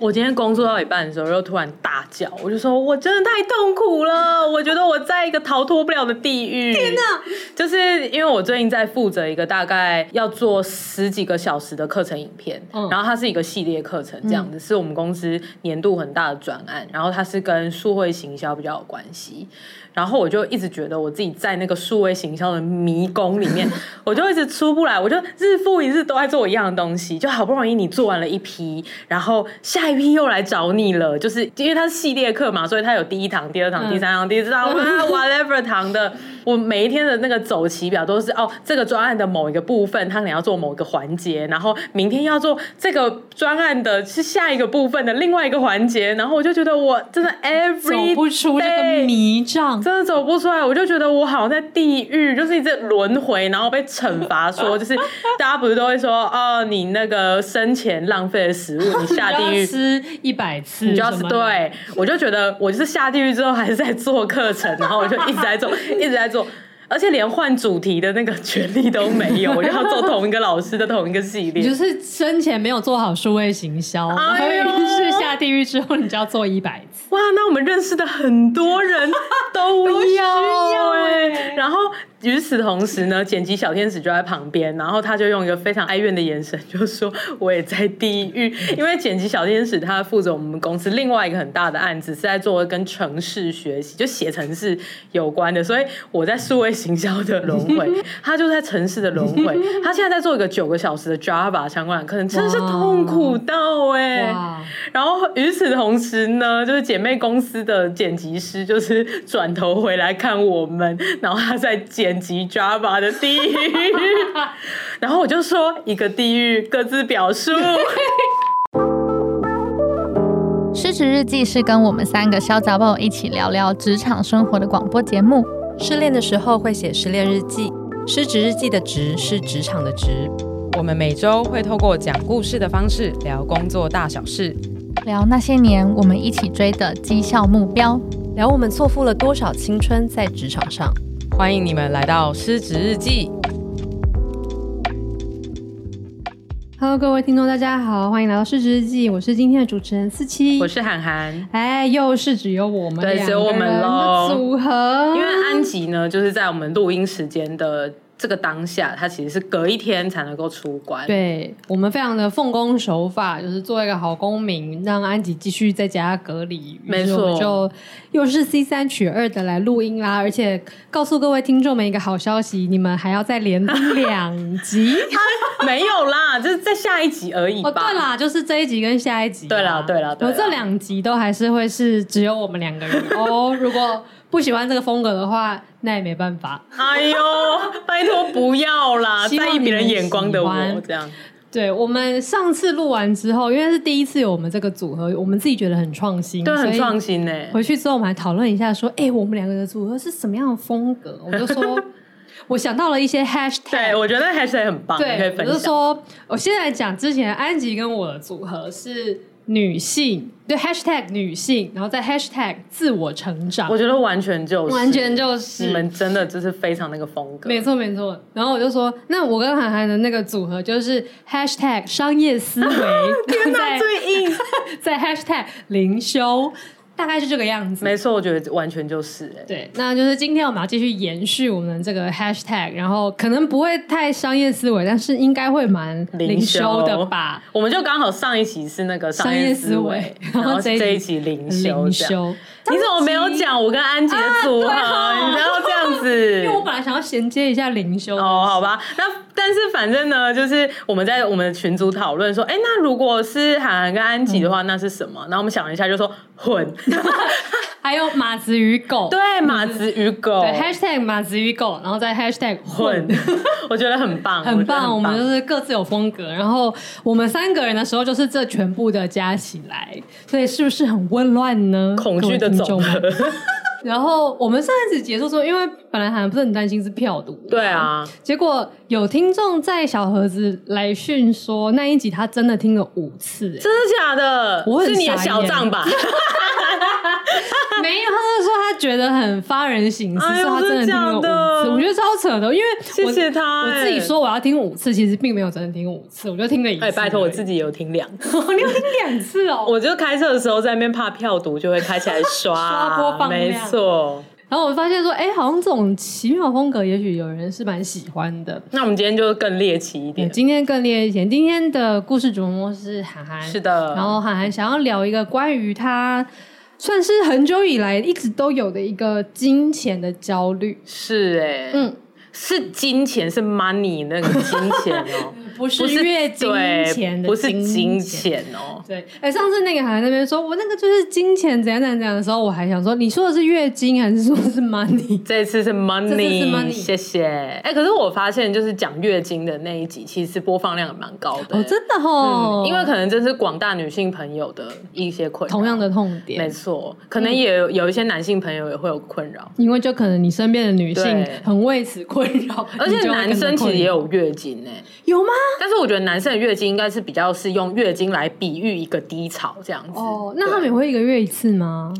我今天工作到一半的时候，又突然大叫，我就说：“我真的太痛苦了，我觉得我在一个逃脱不了的地狱。”天哪！就是因为我最近在负责一个大概要做十几个小时的课程影片，嗯、然后它是一个系列课程，这样子、嗯、是我们公司年度很大的专案，然后它是跟数会行销比较有关系。然后我就一直觉得我自己在那个数位行销的迷宫里面，我就一直出不来。我就日复一日都在做一样的东西，就好不容易你做完了一批，然后下一批又来找你了。就是因为它是系列课嘛，所以它有第一堂、第二堂、第三堂、第四堂，whatever 堂的。我每一天的那个走期表都是哦，这个专案的某一个部分，他可能要做某一个环节，然后明天要做这个专案的是下一个部分的另外一个环节，然后我就觉得我真的 every 走不出这个迷障。真的走不出来，我就觉得我好像在地狱，就是一直轮回，然后被惩罚，说 就是大家不是都会说哦，你那个生前浪费了食物，你下地狱吃一百次，你就要吃。对，我就觉得我就是下地狱之后还是在做课程，然后我就一直在做，一直在做。而且连换主题的那个权利都没有，我就要做同一个老师的同一个系列。你就是生前没有做好数位行销，哎呦，是下地狱之后你就要做一百次。哇，那我们认识的很多人都要 哎，然后。与此同时呢，剪辑小天使就在旁边，然后他就用一个非常哀怨的眼神，就说：“我也在地狱。”因为剪辑小天使他负责我们公司另外一个很大的案子，是在做跟城市学习，就写城市有关的。所以我在数位行销的轮回，他就在城市的轮回。他现在在做一个九个小时的 Java 相关的课程，真的是痛苦到哎、欸。然后 与此同时呢，就是姐妹公司的剪辑师就是转头回来看我们，然后他在剪。剪辑 Java 的地狱，然后我就说一个地狱各自表述。失职日记是跟我们三个小杂宝一起聊聊职场生活的广播节目。失恋的时候会写失恋日记，失职日记的职是职场的职。我们每周会透过讲故事的方式聊工作大小事，聊那些年我们一起追的绩效目标，聊我们错付了多少青春在职场上。欢迎你们来到失职日记。Hello，各位听众，大家好，欢迎来到失职日记。我是今天的主持人思琪，我是涵涵。哎，又是只有我们对，只有我们喽。因为安吉呢，就是在我们录音时间的。这个当下，他其实是隔一天才能够出关。对，我们非常的奉公守法，就是做一个好公民，让安吉继续在家隔离。没错，就又是 C 三取二的来录音啦，而且告诉各位听众们一个好消息，你们还要再连听两集。没有啦，就是在下一集而已吧。哦，对啦，就是这一集跟下一集。对啦，对啦，对啦。我这两集都还是会是只有我们两个人哦。如果不喜欢这个风格的话，那也没办法。哎呦，拜托不要啦！在意别人眼光的我，这样。对，我们上次录完之后，因为是第一次有我们这个组合，我们自己觉得很创新，对，很创新呢。回去之后，我们还讨论一下，说，哎、欸，我们两个的组合是什么样的风格？我就说，我想到了一些 hashtag，对，我觉得 hashtag 很棒，对，可以分享。我就说，我现在讲之前安吉跟我的组合是。女性对 hashtag 女性，然后在 hashtag 自我成长，我觉得完全就是。完全就是。你们真的就是非常那个风格，没错没错。然后我就说，那我跟涵涵的那个组合就是 hashtag 商业思维，天哪，最硬。在 hashtag 灵修。大概是这个样子，没错，我觉得完全就是哎、欸，对，那就是今天我们要继续延续我们这个 hashtag，然后可能不会太商业思维，但是应该会蛮灵修的吧？我们就刚好上一期是那个商业思维，然后这一期灵修，灵修。你怎么没有讲我跟安吉的组合？啊、你不要这样子，因为我本来想要衔接一下灵修哦，好吧，那但是反正呢，就是我们在我们的群组讨论说，哎，那如果是韩寒跟安吉的话，嗯、那是什么？然后我们想了一下，就说混。还有马子与狗，对，马子与狗，对，#hashtag 马子与狗，然后再 #hashtag 混，我觉得很棒，很棒。我们就是各自有风格，然后我们三个人的时候就是这全部的加起来，所以是不是很混乱呢？恐惧的总和。然后我们上一次结束之后，因为本来好像不是很担心是票毒，对啊，结果有听众在小盒子来讯说那一集他真的听了五次，真的假的？我很是你的小账吧？没有，他是说他觉得很发人省思，哎、说他真的听了五次，我觉得超扯的，因为谢谢他、欸，我自己说我要听五次，其实并没有真的听五次，我就听了一次。哎，拜托，我自己有听两次，你有听两次哦？我就开车的时候在那边怕票毒，就会开起来刷 刷播放量，没错。然后我发现说，哎，好像这种奇妙风格，也许有人是蛮喜欢的。那我们今天就更猎奇一点，今天更猎奇一点。今天的故事主人公是涵涵，是的。然后涵涵想要聊一个关于他。算是很久以来一直都有的一个金钱的焦虑，是哎、欸，嗯，是金钱，是 money 那个金钱哦。不是月经钱的不是金钱哦。对，哎，上次那个还在那边说，我那个就是金钱怎样怎样怎样的时候，我还想说，你说的是月经还是说的是 money？这次是 money，这次是 money，谢谢。哎，可是我发现，就是讲月经的那一集，其实播放量也蛮高的哦，真的哦、嗯。因为可能这是广大女性朋友的一些困扰，同样的痛点，没错。可能也有一些男性朋友也会有困扰，因为就可能你身边的女性很为此困扰，而且男生其实也有月经哎，有吗？但是我觉得男生。的月经应该是比较是用月经来比喻一个低潮这样子哦。那他们也会一个月一次吗？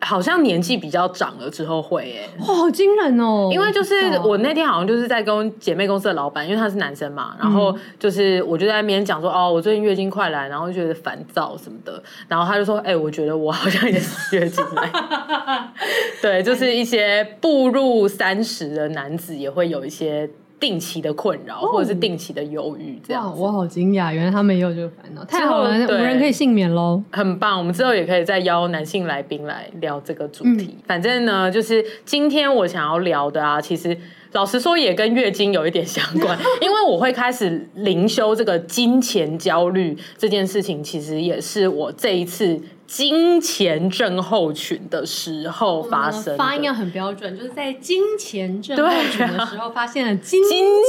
好像年纪比较长了之后会诶、欸。哇，好惊人哦！因为就是我那天好像就是在跟姐妹公司的老板，因为他是男生嘛，然后就是我就在那边讲说哦，我最近月经快来，然后就觉得烦躁什么的，然后他就说哎、欸，我觉得我好像也是月经来。对，就是一些步入三十的男子也会有一些。定期的困扰，或者是定期的忧郁，这样。我好惊讶，原来他们也有这个烦恼，太好了，我们人可以幸免喽，很棒。我们之后也可以再邀男性来宾来聊这个主题。嗯、反正呢，就是今天我想要聊的啊，其实老实说也跟月经有一点相关，因为我会开始灵修这个金钱焦虑这件事情，其实也是我这一次。金钱症候群的时候发生的，发音要很标准，就是在金钱症候群的时候发现了金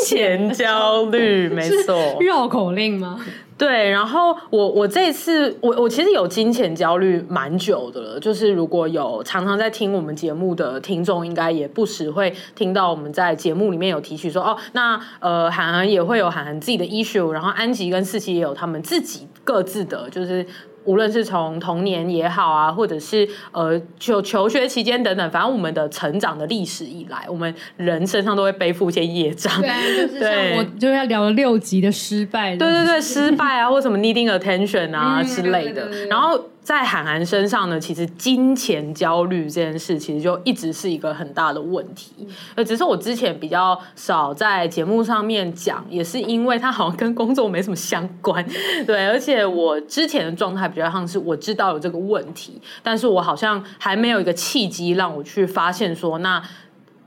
钱焦虑，没 错，绕口令吗？对，然后我我这次我我其实有金钱焦虑蛮久的了，就是如果有常常在听我们节目的听众，应该也不时会听到我们在节目里面有提取说，哦，那呃，涵涵也会有涵涵自己的 issue，然后安吉跟四七也有他们自己各自的，就是。无论是从童年也好啊，或者是呃求求学期间等等，反正我们的成长的历史以来，我们人身上都会背负一些业障。对，就是像我就要聊了六集的失败，对对对，失败啊，或什么 needing attention 啊之类的，然后。在韩寒身上呢，其实金钱焦虑这件事，其实就一直是一个很大的问题。呃，只是我之前比较少在节目上面讲，也是因为他好像跟工作没什么相关。对，而且我之前的状态比较像是我知道有这个问题，但是我好像还没有一个契机让我去发现说那。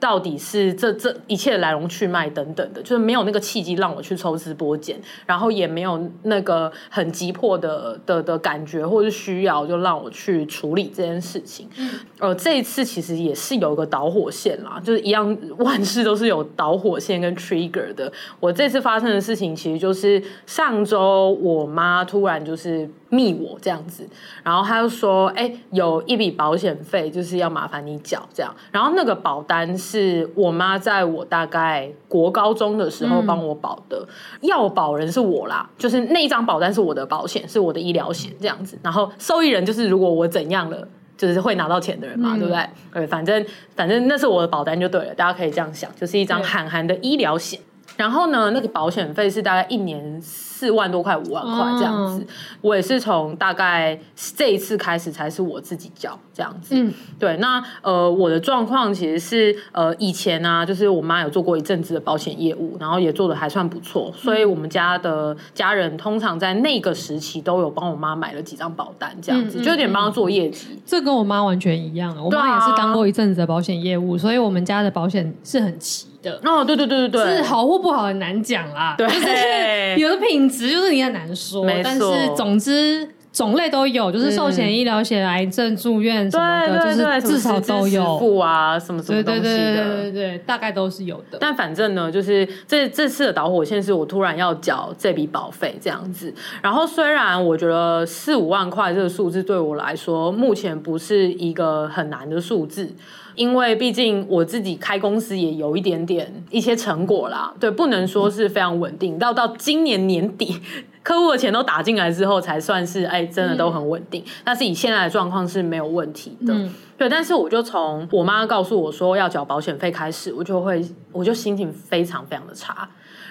到底是这这一切的来龙去脉等等的，就是没有那个契机让我去抽丝剥茧，然后也没有那个很急迫的的的感觉或者是需要，就让我去处理这件事情。嗯，呃，这一次其实也是有一个导火线啦，就是一样，万事都是有导火线跟 trigger 的。我这次发生的事情，其实就是上周我妈突然就是。密我这样子，然后他就说：“哎、欸，有一笔保险费，就是要麻烦你缴这样。然后那个保单是我妈在我大概国高中的时候帮我保的，嗯、要保人是我啦，就是那一张保单是我的保险，是我的医疗险这样子。然后受益人就是如果我怎样了，就是会拿到钱的人嘛，嗯、对不对？对，反正反正那是我的保单就对了，大家可以这样想，就是一张韩寒的医疗险。然后呢，那个保险费是大概一年。”四万多块、五万块这样子，嗯、我也是从大概这一次开始才是我自己交这样子。嗯，对，那呃，我的状况其实是呃，以前呢、啊，就是我妈有做过一阵子的保险业务，然后也做的还算不错，所以我们家的家人通常在那个时期都有帮我妈买了几张保单，这样子、嗯、就有点帮她做业绩。这跟我妈完全一样，我妈也是当过一阵子的保险业务，所以我们家的保险是很齐的。哦，对对对对对，是好或不好很难讲啦。对，就是有的品。值就是你很难说，没。但是总之种类都有，就是寿险、医疗险、癌症住院什么的，就是至少都有。付啊，什么什么东西的，对对对对对，大概都是有的。但反正呢，就是这这次的导火线是我突然要缴这笔保费这样子。然后虽然我觉得四五万块这个数字对我来说目前不是一个很难的数字。因为毕竟我自己开公司也有一点点一些成果啦，对，不能说是非常稳定。到 到今年年底，客户的钱都打进来之后，才算是哎，真的都很稳定。但是以现在的状况是没有问题的，对。但是我就从我妈告诉我说要缴保险费开始，我就会我就心情非常非常的差，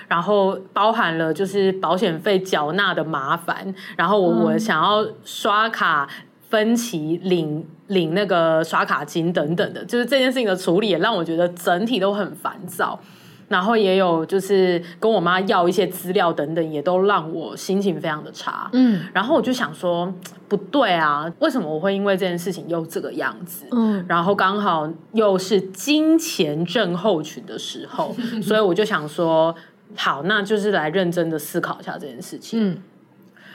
然后包含了就是保险费缴纳的麻烦，然后我我想要刷卡。分期领领那个刷卡金等等的，就是这件事情的处理也让我觉得整体都很烦躁，然后也有就是跟我妈要一些资料等等，也都让我心情非常的差。嗯，然后我就想说不对啊，为什么我会因为这件事情又这个样子？嗯，然后刚好又是金钱症候群的时候，所以我就想说好，那就是来认真的思考一下这件事情。嗯，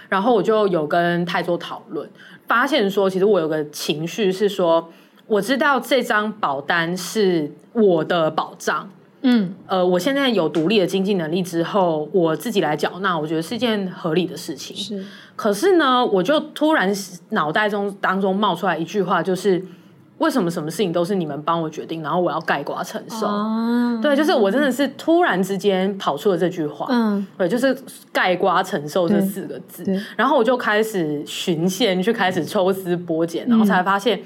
然后我就有跟泰做讨论。发现说，其实我有个情绪是说，我知道这张保单是我的保障，嗯，呃，我现在有独立的经济能力之后，我自己来缴纳，我觉得是一件合理的事情。是，可是呢，我就突然脑袋中当中冒出来一句话，就是。为什么什么事情都是你们帮我决定，然后我要盖瓜承受？哦、对，就是我真的是突然之间跑出了这句话，嗯，对，就是盖瓜承受这四个字，然后我就开始循线去开始抽丝剥茧，然后才发现，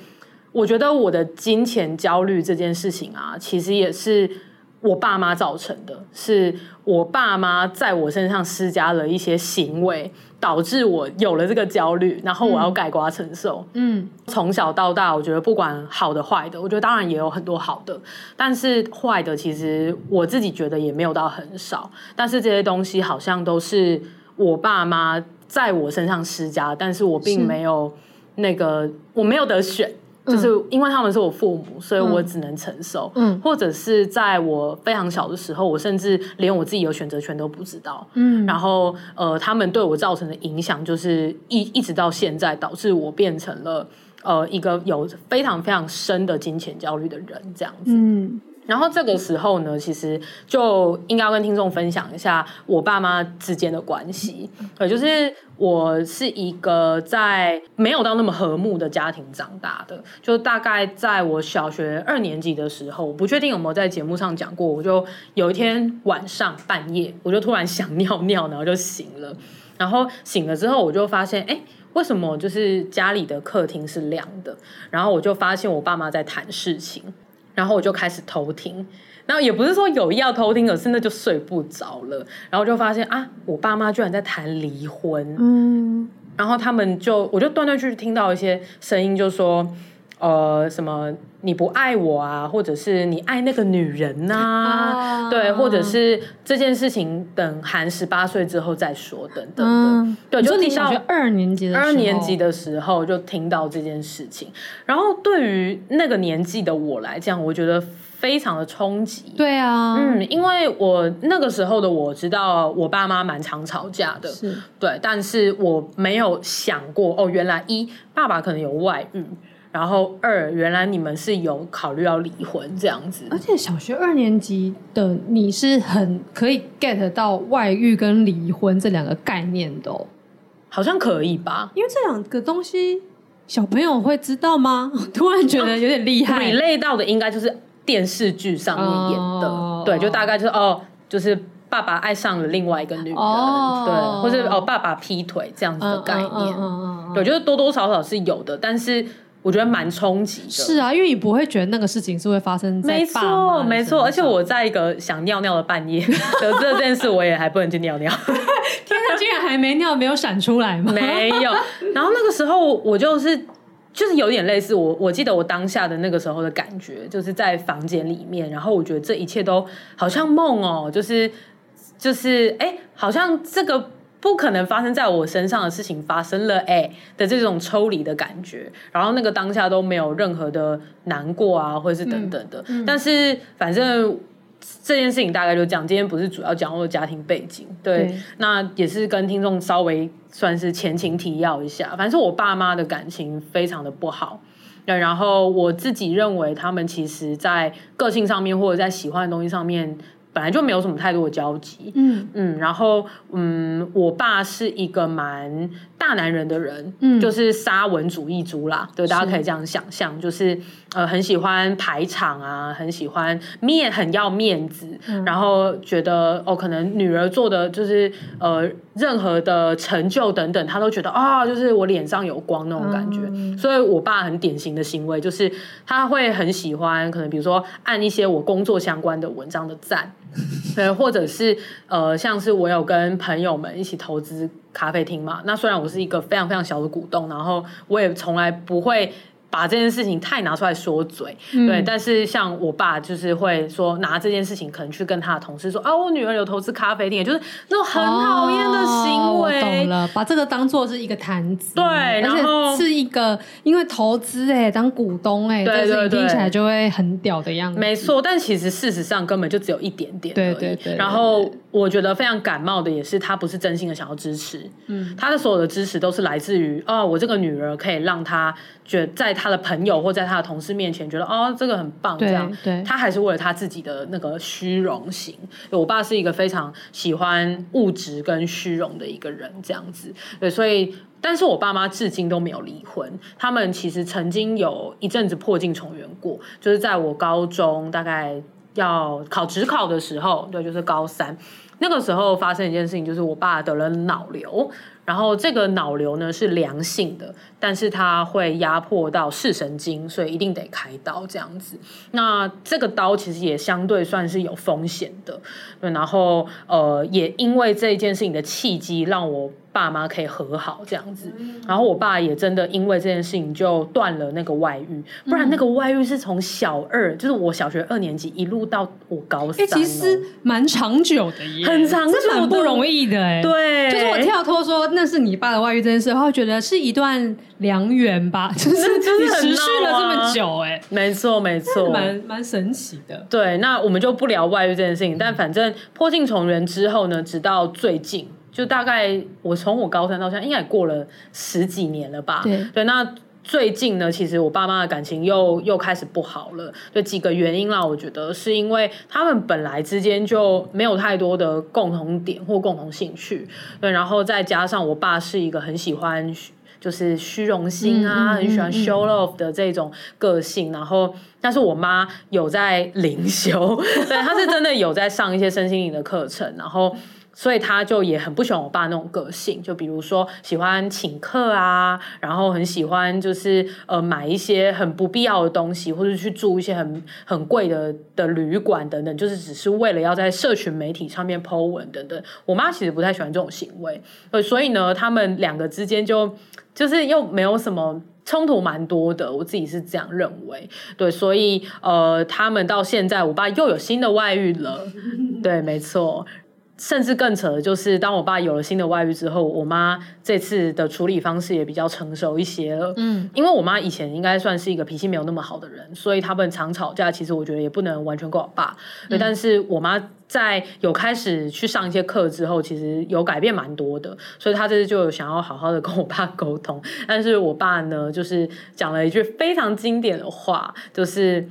我觉得我的金钱焦虑这件事情啊，其实也是。我爸妈造成的，是我爸妈在我身上施加了一些行为，导致我有了这个焦虑，然后我要改瓜承受。嗯，从小到大，我觉得不管好的坏的，我觉得当然也有很多好的，但是坏的其实我自己觉得也没有到很少。但是这些东西好像都是我爸妈在我身上施加，但是我并没有那个，我没有得选。就是因为他们是我父母，所以我只能承受。嗯，或者是在我非常小的时候，我甚至连我自己有选择权都不知道。嗯，然后呃，他们对我造成的影响，就是一一直到现在，导致我变成了呃一个有非常非常深的金钱焦虑的人，这样子。嗯。然后这个时候呢，其实就应该要跟听众分享一下我爸妈之间的关系。对，就是我是一个在没有到那么和睦的家庭长大的，就大概在我小学二年级的时候，我不确定有没有在节目上讲过。我就有一天晚上半夜，我就突然想尿尿，然后就醒了。然后醒了之后，我就发现，哎，为什么就是家里的客厅是亮的？然后我就发现我爸妈在谈事情。然后我就开始偷听，然后也不是说有意要偷听，而是那就睡不着了。然后就发现啊，我爸妈居然在谈离婚。嗯，然后他们就，我就断断续续听到一些声音，就说，呃，什么你不爱我啊，或者是你爱那个女人呐、啊，啊、对，或者是这件事情等含十八岁之后再说，等等的。嗯、对，就你小学二年级的时候，二年级的时候就听到这件事情。然后对于那个年纪的我来讲，我觉得非常的冲击。对啊，嗯，因为我那个时候的我知道我爸妈蛮常吵架的，是对，但是我没有想过哦，原来一爸爸可能有外遇。然后二，原来你们是有考虑要离婚这样子，而且小学二年级的你是很可以 get 到外遇跟离婚这两个概念的哦，好像可以吧？因为这两个东西小朋友会知道吗？突然觉得有点厉害。你累到的应该就是电视剧上面演的，哦、对，就大概就是哦，就是爸爸爱上了另外一个女人，哦、对，或者哦爸爸劈腿这样子的概念，嗯嗯嗯嗯、对，就是多多少少是有的，但是。我觉得蛮冲击的。是啊，因为你不会觉得那个事情是会发生。没错，没错。而且我在一个想尿尿的半夜得知这件事，我也还不能去尿尿。天哪，竟然还没尿，没有闪出来吗？没有。然后那个时候，我就是就是有点类似我，我记得我当下的那个时候的感觉，就是在房间里面，然后我觉得这一切都好像梦哦，就是就是哎，好像这个。不可能发生在我身上的事情发生了，哎的这种抽离的感觉，然后那个当下都没有任何的难过啊，或者是等等的。嗯嗯、但是反正这件事情大概就讲，今天不是主要讲我的家庭背景，对，对那也是跟听众稍微算是前情提要一下。反正我爸妈的感情非常的不好，对，然后我自己认为他们其实在个性上面或者在喜欢的东西上面。本来就没有什么太多的交集，嗯。嗯，然后嗯，我爸是一个蛮大男人的人，嗯，就是沙文主义族啦，对，大家可以这样想象，就是呃很喜欢排场啊，很喜欢面，很要面子，嗯，然后觉得哦，可能女儿做的就是呃任何的成就等等，他都觉得啊，哦，就是我脸上有光那种感觉，嗯，所以我爸很典型的行为就是他会很喜欢，可能比如说按一些我工作相关的文章的赞。对，或者是呃，像是我有跟朋友们一起投资咖啡厅嘛，那虽然我是一个非常非常小的股东，然后我也从来不会。把这件事情太拿出来说嘴，嗯、对，但是像我爸就是会说拿这件事情可能去跟他的同事说啊，我女儿有投资咖啡店，就是那种很讨厌的行为。哦、懂了，把这个当做是一个谈资，对，然后是一个因为投资哎，当股东哎，对对对，听起来就会很屌的样子。没错，但其实事实上根本就只有一点点。对对，对对，然后我觉得非常感冒的也是他不是真心的想要支持，嗯，他的所有的支持都是来自于哦，我这个女儿可以让他。觉得在他的朋友或在他的同事面前，觉得哦，这个很棒，这样，对，他还是为了他自己的那个虚荣心。我爸是一个非常喜欢物质跟虚荣的一个人，这样子。对，所以，但是我爸妈至今都没有离婚。他们其实曾经有一阵子破镜重圆过，就是在我高中大概要考职考的时候，对，就是高三那个时候发生一件事情，就是我爸得了脑瘤。然后这个脑瘤呢是良性的，但是它会压迫到视神经，所以一定得开刀这样子。那这个刀其实也相对算是有风险的。对，然后呃，也因为这件事情的契机，让我爸妈可以和好这样子。然后我爸也真的因为这件事情就断了那个外遇，不然那个外遇是从小二，就是我小学二年级一路到我高三，其实蛮长久的耶，很长久，蛮不容易的哎。对，就是我跳脱说。那是你爸的外遇这件事，我会觉得是一段良缘吧，就是真的持续了这么久，哎，没错没错，蛮蛮神奇的。对，那我们就不聊外遇这件事情，但反正破镜重圆之后呢，直到最近，就大概我从我高三到现在，应该也过了十几年了吧？对对，那。最近呢，其实我爸妈的感情又又开始不好了，有几个原因啦。我觉得是因为他们本来之间就没有太多的共同点或共同兴趣，对，然后再加上我爸是一个很喜欢就是虚荣心啊，嗯嗯嗯嗯很喜欢 show off 的这种个性，然后但是我妈有在 灵修，对，她是真的有在上一些身心灵的课程，然后。所以他就也很不喜欢我爸那种个性，就比如说喜欢请客啊，然后很喜欢就是呃买一些很不必要的东西，或者去住一些很很贵的的旅馆等等，就是只是为了要在社群媒体上面 po 文等等。我妈其实不太喜欢这种行为，呃，所以呢，他们两个之间就就是又没有什么冲突，蛮多的。我自己是这样认为，对，所以呃，他们到现在，我爸又有新的外遇了，对，没错。甚至更扯的就是，当我爸有了新的外遇之后，我妈这次的处理方式也比较成熟一些了。嗯，因为我妈以前应该算是一个脾气没有那么好的人，所以他们常吵架。其实我觉得也不能完全怪我爸。对，但是我妈在有开始去上一些课之后，其实有改变蛮多的。所以她这次就有想要好好的跟我爸沟通。但是我爸呢，就是讲了一句非常经典的话，就是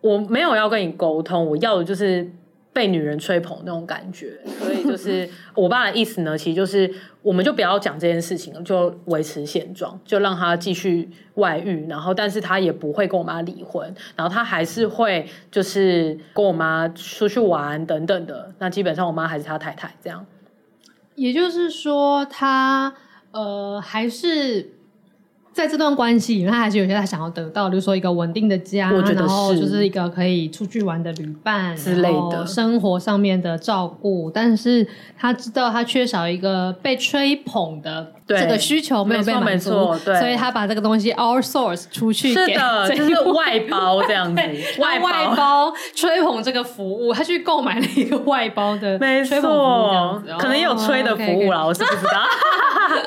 我没有要跟你沟通，我要的就是。被女人吹捧那种感觉，所以就是 我爸的意思呢，其实就是我们就不要讲这件事情了，就维持现状，就让他继续外遇，然后但是他也不会跟我妈离婚，然后他还是会就是跟我妈出去玩等等的，那基本上我妈还是他太太这样。也就是说他，他呃还是。在这段关系，他还是有些他想要得到，比如说一个稳定的家，我觉得是，然后就是一个可以出去玩的旅伴之类的，生活上面的照顾。但是他知道他缺少一个被吹捧的这个需求没有被满足，所以他把这个东西 outsource 出去给，是的，就是外包这样子，外包，外包吹捧这个服务，他去购买了一个外包的，没错，可能也有吹的服务啦，哦、okay, okay. 我是不知道。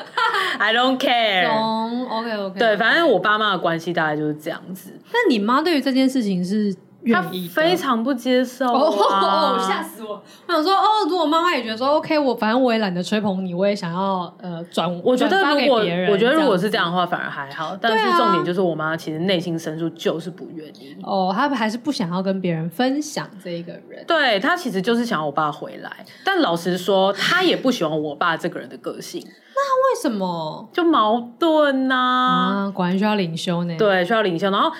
I don't care。懂，OK OK。对，反正我爸妈的关系大概就是这样子。那你妈对于这件事情是愿意，非常不接受啊！哦，吓死我！我想说，哦，如果妈妈也觉得说，OK，我反正我也懒得吹捧你，我也想要呃转，我觉得如果我觉得如果是这样的话，反而还好。但是重点就是我妈其实内心深处就是不愿意。哦，她还是不想要跟别人分享这一个人。对，她其实就是想要我爸回来，但老实说，她也不喜欢我爸这个人的个性。那为什么就矛盾呢、啊？啊，果然需要领修呢。对，需要领修。然后，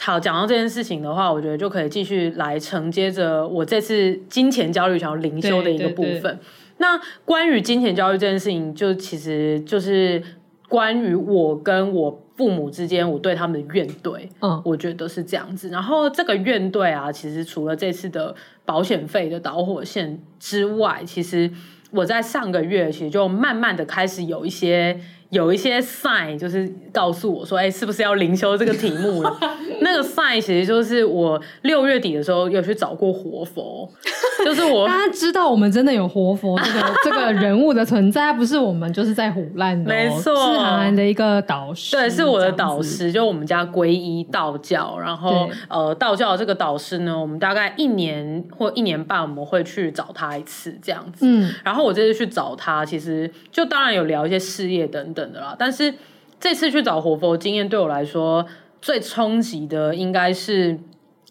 好，讲到这件事情的话，我觉得就可以继续来承接着我这次金钱焦虑想要领袖的一个部分。对对对，那关于金钱焦虑这件事情，就其实就是关于我跟我父母之间，我对他们的怨怼。嗯，我觉得是这样子。然后这个怨怼啊，其实除了这次的保险费的导火线之外，其实。我在上个月其实就慢慢的开始有一些有一些 sign，就是告诉我说，哎、欸，是不是要灵修这个题目了？那个 sign 其实就是我六月底的时候有去找过活佛。就是我，大家知道我们真的有活佛这个 这个人物的存在，不是我们就是在胡乱的。没错，是韩寒的一个导师，对，是我的导师，就我们家皈依道教，然后呃，道教的这个导师呢，我们大概一年或一年半我们会去找他一次这样子。嗯，然后我这次去找他，其实就当然有聊一些事业等等的啦，但是这次去找活佛经验对我来说最冲击的，应该是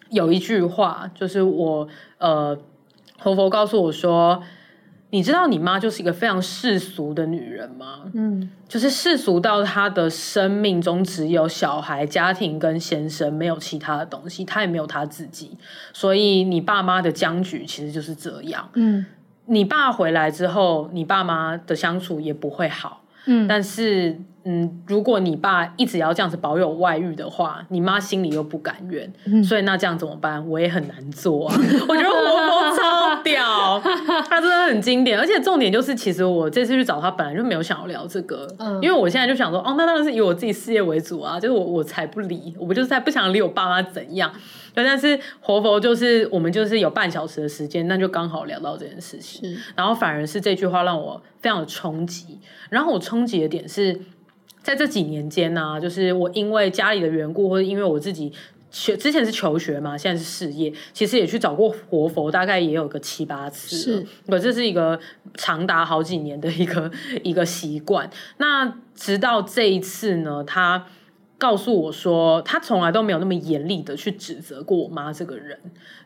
有一句话，就是我呃。活佛告诉我说：“你知道你妈就是一个非常世俗的女人吗？嗯，就是世俗到她的生命中只有小孩、家庭跟先生，没有其他的东西，她也没有她自己。所以你爸妈的僵局其实就是这样。嗯，你爸回来之后，你爸妈的相处也不会好。嗯，但是。”嗯，如果你爸一直要这样子保有外遇的话，你妈心里又不甘愿，嗯、所以那这样怎么办？我也很难做啊。我觉得活佛超屌，他真的很经典，而且重点就是，其实我这次去找他，本来就没有想要聊这个，嗯、因为我现在就想说，哦，那当然是以我自己事业为主啊，就是我我才不理，我不就是在不想理我爸妈怎样。但是活佛就是我们就是有半小时的时间，那就刚好聊到这件事情，然后反而是这句话让我非常的冲击，然后我冲击的点是。在这几年间呢、啊，就是我因为家里的缘故，或者因为我自己学之前是求学嘛，现在是事业，其实也去找过活佛，大概也有个七八次。是，我这是一个长达好几年的一个一个习惯。那直到这一次呢，他。告诉我说，他从来都没有那么严厉的去指责过我妈这个人，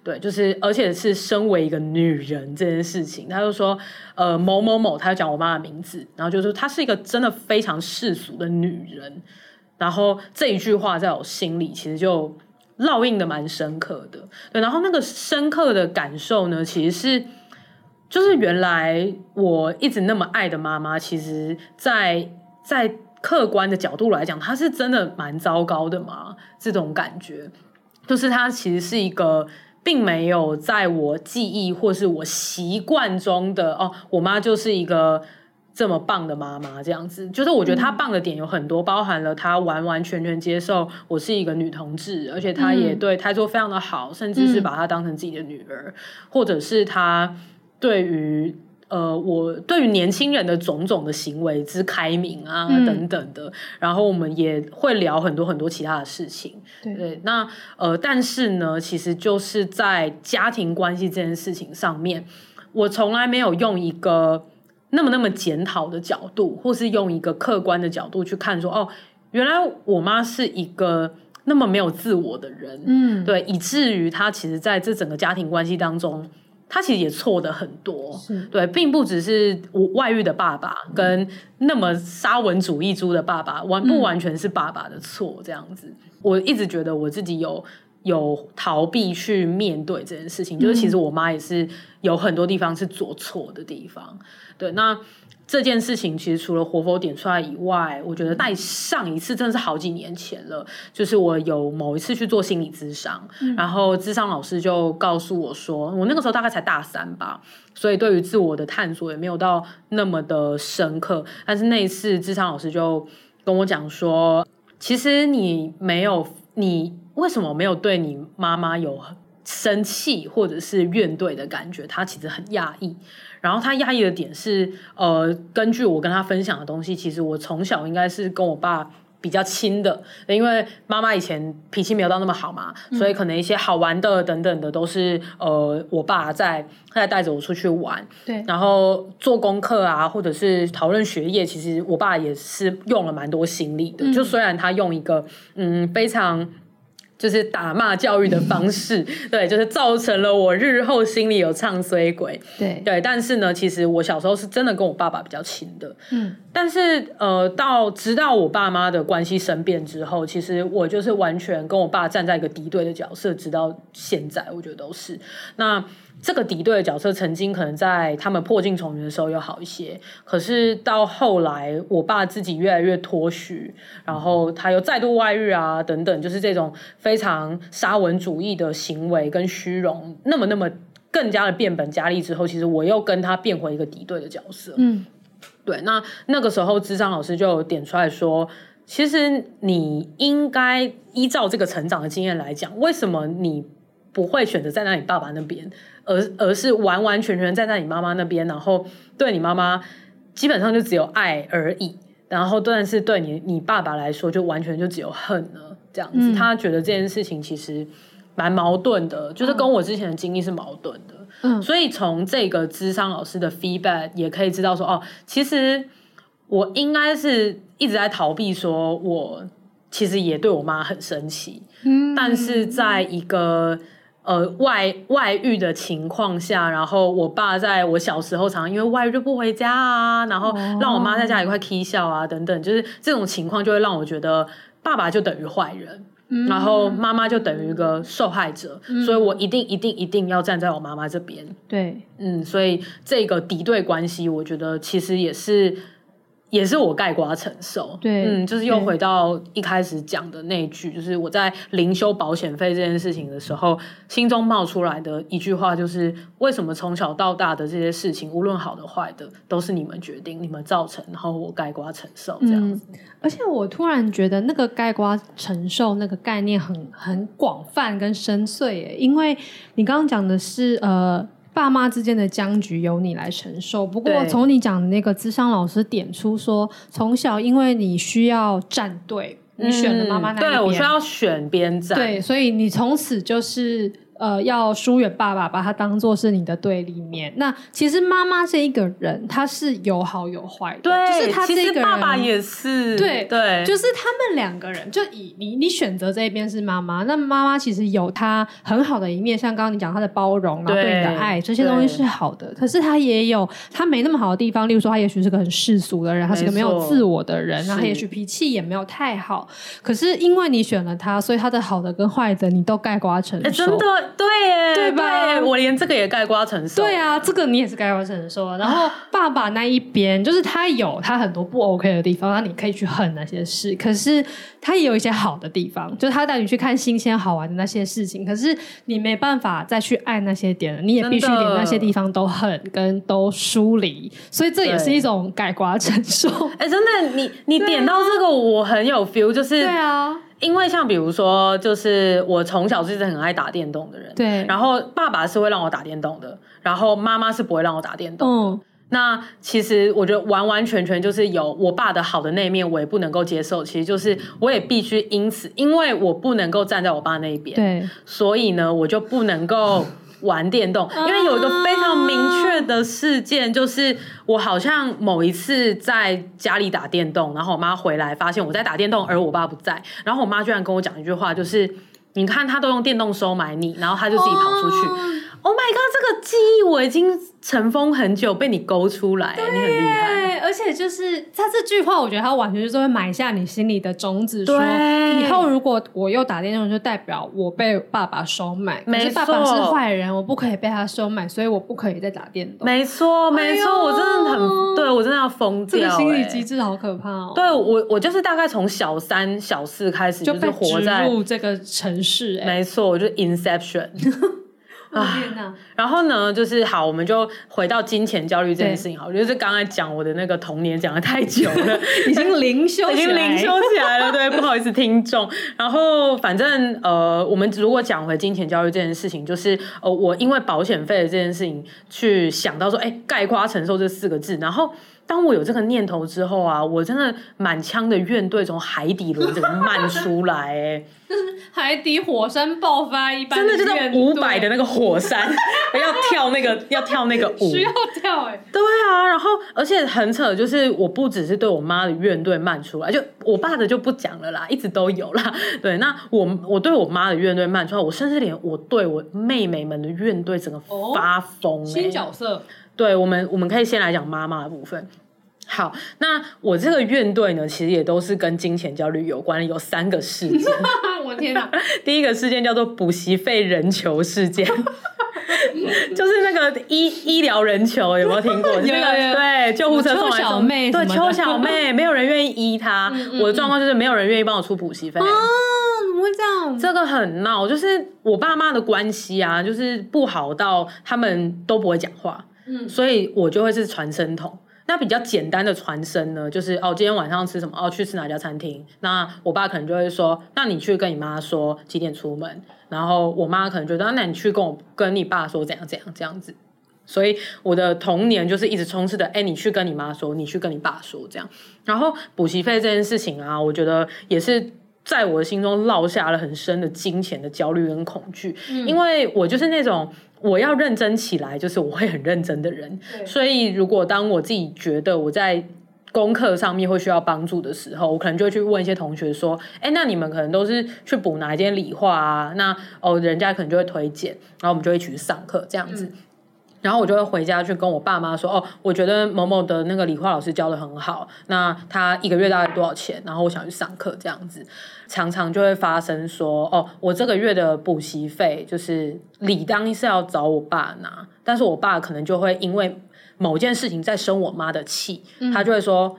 对，就是而且是身为一个女人这件事情，他就说，呃，某某某，他就讲我妈的名字，然后就说她是一个真的非常世俗的女人，然后这一句话在我心里其实就烙印的蛮深刻的，对，然后那个深刻的感受呢，其实是就是原来我一直那么爱的妈妈，其实在在。客观的角度来讲，他是真的蛮糟糕的嘛？这种感觉，就是他其实是一个并没有在我记忆或是我习惯中的哦，我妈就是一个这么棒的妈妈，这样子。就是我觉得她棒的点有很多，嗯、包含了她完完全全接受我是一个女同志，而且她也对胎座非常的好，甚至是把她当成自己的女儿，嗯、或者是她对于。呃，我对于年轻人的种种的行为之开明啊，嗯、等等的，然后我们也会聊很多很多其他的事情。对，对，那呃，但是呢，其实就是在家庭关系这件事情上面，我从来没有用一个那么那么检讨的角度，或是用一个客观的角度去看说，哦，原来我妈是一个那么没有自我的人。嗯，对，以至于她其实在这整个家庭关系当中。他其实也错的很多，是对，并不只是外遇的爸爸跟那么沙文主义猪的爸爸，完不完全是爸爸的错这样子。嗯、我一直觉得我自己有有逃避去面对这件事情，就是其实我妈也是有很多地方是做错的地方。对，那。这件事情其实除了活佛点出来以外，我觉得在上一次真的是好几年前了。就是我有某一次去做心理咨商，嗯、然后咨商老师就告诉我说，我那个时候大概才大三吧，所以对于自我的探索也没有到那么的深刻。但是那一次咨商老师就跟我讲说，其实你没有，你为什么没有对你妈妈有生气或者是怨怼的感觉？他其实很讶异。然后他压抑的点是，呃，根据我跟他分享的东西，其实我从小应该是跟我爸比较亲的，因为妈妈以前脾气没有到那么好嘛，嗯、所以可能一些好玩的等等的都是呃我爸在在带着我出去玩，对，然后做功课啊，或者是讨论学业，其实我爸也是用了蛮多心力的。嗯、就虽然他用一个嗯非常。就是打骂教育的方式，对，就是造成了我日后心里有唱衰鬼，对对。但是呢，其实我小时候是真的跟我爸爸比较亲的，嗯。但是呃，到直到我爸妈的关系生变之后，其实我就是完全跟我爸站在一个敌对的角色，直到现在，我觉得都是那。这个敌对的角色曾经可能在他们破镜重圆的时候有好一些，可是到后来，我爸自己越来越脱序，然后他又再度外遇啊，等等，就是这种非常沙文主义的行为跟虚荣，那么那么更加的变本加厉之后，其实我又跟他变回一个敌对的角色。嗯，对，那那个时候，智商老师就点出来说，其实你应该依照这个成长的经验来讲，为什么你不会选择站在你爸爸那边？而而是完完全全站在你妈妈那边，然后对你妈妈基本上就只有爱而已，然后但是对你你爸爸来说就完全就只有恨了这样子。嗯、他觉得这件事情其实蛮矛盾的，就是跟我之前的经历是矛盾的。嗯，所以从这个智商老师的 feedback 也可以知道说，哦，其实我应该是一直在逃避，说我其实也对我妈很生气。嗯，但是在一个。呃，外外遇的情况下，然后我爸在我小时候常常因为外遇就不回家啊，然后让我妈在家里快踢笑啊，等等，就是这种情况就会让我觉得爸爸就等于坏人，嗯、然后妈妈就等于一个受害者，嗯、所以我一定一定一定要站在我妈妈这边。对，嗯，所以这个敌对关系，我觉得其实也是。也是我概括承受，对，嗯，就是又回到一开始讲的那句，就是我在零修保险费这件事情的时候，心中冒出来的一句话，就是为什么从小到大的这些事情，无论好的坏的，都是你们决定、你们造成，然后我概括承受这样子。嗯，而且我突然觉得那个概括承受那个概念很很广泛跟深邃耶，因为你刚刚讲的是呃。爸妈之间的僵局由你来承受。不过从你讲的那个智商老师点出说，从小因为你需要站队，你选了妈妈那一边，对，我需要选边站，对，所以你从此就是。呃，要疏远爸爸，把他当做是你的对立面。那其实妈妈这一个人，她是有好有坏的。对，就是他这个人，爸爸也是。对对，就是他们两个人，就以你你选择这一边是妈妈，那妈妈其实有她很好的一面，像刚刚你讲她的包容，然后对你的爱，这些东西是好的。可是她也有她没那么好的地方，例如说她也许是个很世俗的人，她是个没有自我的人，然后她也许脾气也没有太好。可是因为你选了她，所以她的好的跟坏的你都概括承受。真的。对耶，对吧？对，我连这个也概括承受。对啊，这个你也是概括承受。然后爸爸那一边，就是他有他很多不 OK 的地方，那你可以去恨那些事。可是他也有一些好的地方，就是他带你去看新鲜好玩的那些事情。可是你没办法再去爱那些点了，你也必须连那些地方都恨跟都疏离。所以这也是一种改刮承受。哎，真的，你你点到这个，我很有 feel，就是对啊。因为像比如说，就是我从小就是很爱打电动的人，对。然后爸爸是会让我打电动的，然后妈妈是不会让我打电动的。嗯。那其实我觉得完完全全就是有我爸的好的那一面，我也不能够接受。其实就是我也必须因此，因为我不能够站在我爸那一边，对。所以呢，我就不能够。玩电动，因为有一个非常明确的事件，就是我好像某一次在家里打电动，然后我妈回来发现我在打电动，而我爸不在，然后我妈居然跟我讲一句话，就是你看他都用电动收买你，然后他就自己跑出去。Oh my god！这个记忆我已经尘封很久，被你勾出来，你很厉害。而且就是他这句话，我觉得他完全就是会埋下你心里的种子，说以后如果我又打电动，就代表我被爸爸收买。可是爸爸是坏人，我不可以被他收买，所以我不可以再打电动。没错，没错，我真的很对我真的要疯掉。这个心理机制好可怕哦。对我，我就是大概从小三、小四开始就是活在这个城市。没错，我就 Inception。啊，然后呢，就是好，我们就回到金钱焦虑这件事情。好，我觉得是刚才讲我的那个童年讲的太久了，已经灵修，已经灵修起来了。对，不好意思，听众。然后反正呃，我们如果讲回金钱焦虑这件事情，就是呃，我因为保险费的这件事情去想到说，哎，概括承受这四个字，然后。当我有这个念头之后啊，我真的满腔的怨怼从海底轮整个漫出来，哎，就是海底火山爆发一般，真的就是五百的那个火山 要跳那个要跳那个舞，需要跳哎，对啊，然后而且很扯，就是我不只是对我妈的怨怼漫出来，就我爸的就不讲了啦，一直都有啦。对，那我我对我妈的怨怼漫出来，我甚至连我对我妹妹们的怨怼整个发疯，新角色。对我们，我们可以先来讲妈妈的部分。好，那我这个怨怼呢，其实也都是跟金钱焦虑有关，有三个事件。我天哪！第一个事件叫做补习费人球事件，就是那个医医疗人球，有没有听过？有有有。对，救护车送来小妹，对，邱小妹，没有人愿意医她。我的状况就是没有人愿意帮我出补习费。哦，怎么会这样？这个很闹，就是我爸妈的关系啊，就是不好到他们都不会讲话。所以我就会是传声筒。那比较简单的传声呢，就是哦，今天晚上吃什么？哦，去吃哪家餐厅？那我爸可能就会说，那你去跟你妈说几点出门。然后我妈可能觉得，那你去跟我跟你爸说怎样怎样这样子。所以我的童年就是一直充斥的，哎，你去跟你妈说，你去跟你爸说这样。然后补习费这件事情啊，我觉得也是。在我的心中烙下了很深的金钱的焦虑跟恐惧，嗯，因为我就是那种我要认真起来，就是我会很认真的人。所以如果当我自己觉得我在功课上面会需要帮助的时候，我可能就会去问一些同学说：“哎，那你们可能都是去补哪一间理化啊？”那哦，人家可能就会推荐，然后我们就一起去上课这样子。嗯然后我就会回家去跟我爸妈说，哦，我觉得某某的那个理化老师教的很好，那他一个月大概多少钱？然后我想去上课这样子，常常就会发生说，哦，我这个月的补习费就是理当是要找我爸拿，但是我爸可能就会因为某件事情在生我妈的气，他就会说，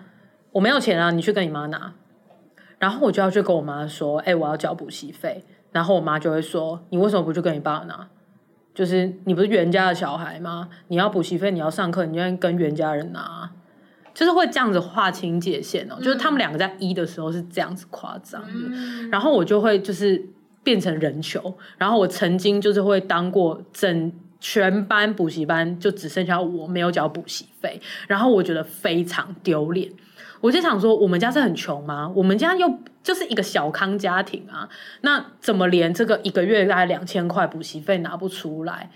我没有钱啊，你去跟你妈拿。然后我就要去跟我妈说，哎，我要交补习费，然后我妈就会说，你为什么不去跟你爸拿？就是你不是袁家的小孩吗？你要补习费，你要上课，你就跟袁家人拿，就是会这样子划清界限哦。嗯、就是他们两个在一的时候是这样子夸张的，嗯、然后我就会就是变成人球。然后我曾经就是会当过整全班补习班就只剩下我没有缴补习费，然后我觉得非常丢脸。我就想说，我们家是很穷吗？我们家又就是一个小康家庭啊，那怎么连这个一个月大概两千块补习费拿不出来？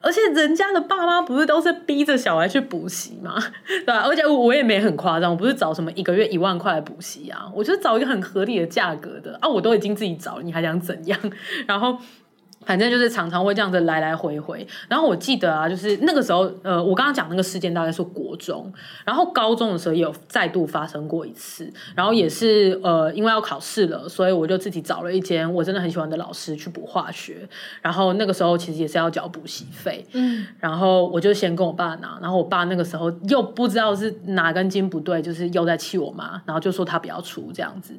而且人家的爸妈不是都是逼着小孩去补习吗？对吧？而且我也没很夸张，我不是找什么一个月一万块补习啊，我就找一个很合理的价格的啊，我都已经自己找，你还想怎样？然后。反正就是常常会这样子来来回回，然后我记得啊，就是那个时候，呃，我刚刚讲那个事件大概是国中，然后高中的时候也有再度发生过一次，然后也是呃，因为要考试了，所以我就自己找了一间我真的很喜欢的老师去补化学，然后那个时候其实也是要缴补习费，嗯，然后我就先跟我爸拿，然后我爸那个时候又不知道是哪根筋不对，就是又在气我妈，然后就说他不要出这样子。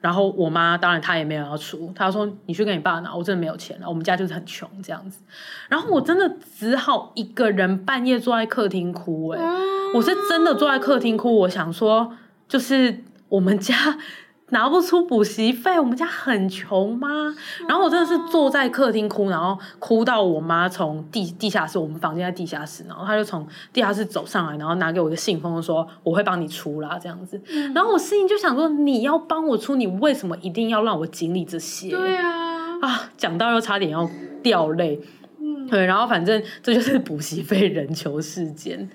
然后我妈当然她也没有要出，她说你去跟你爸拿，我真的没有钱了，我们家就是很穷这样子。然后我真的只好一个人半夜坐在客厅哭，欸，哎，我是真的坐在客厅哭，我想说就是我们家。拿不出补习费，我们家很穷吗？然后我真的是坐在客厅哭，然后哭到我妈从地地下室，我们房间在地下室，然后她就从地下室走上来，然后拿给我一个信封，说我会帮你出啦，这样子。然后我心里就想说，你要帮我出，你为什么一定要让我经历这些？对啊，啊，讲到又差点要掉泪。嗯，对，然后反正这就是补习费人球事件。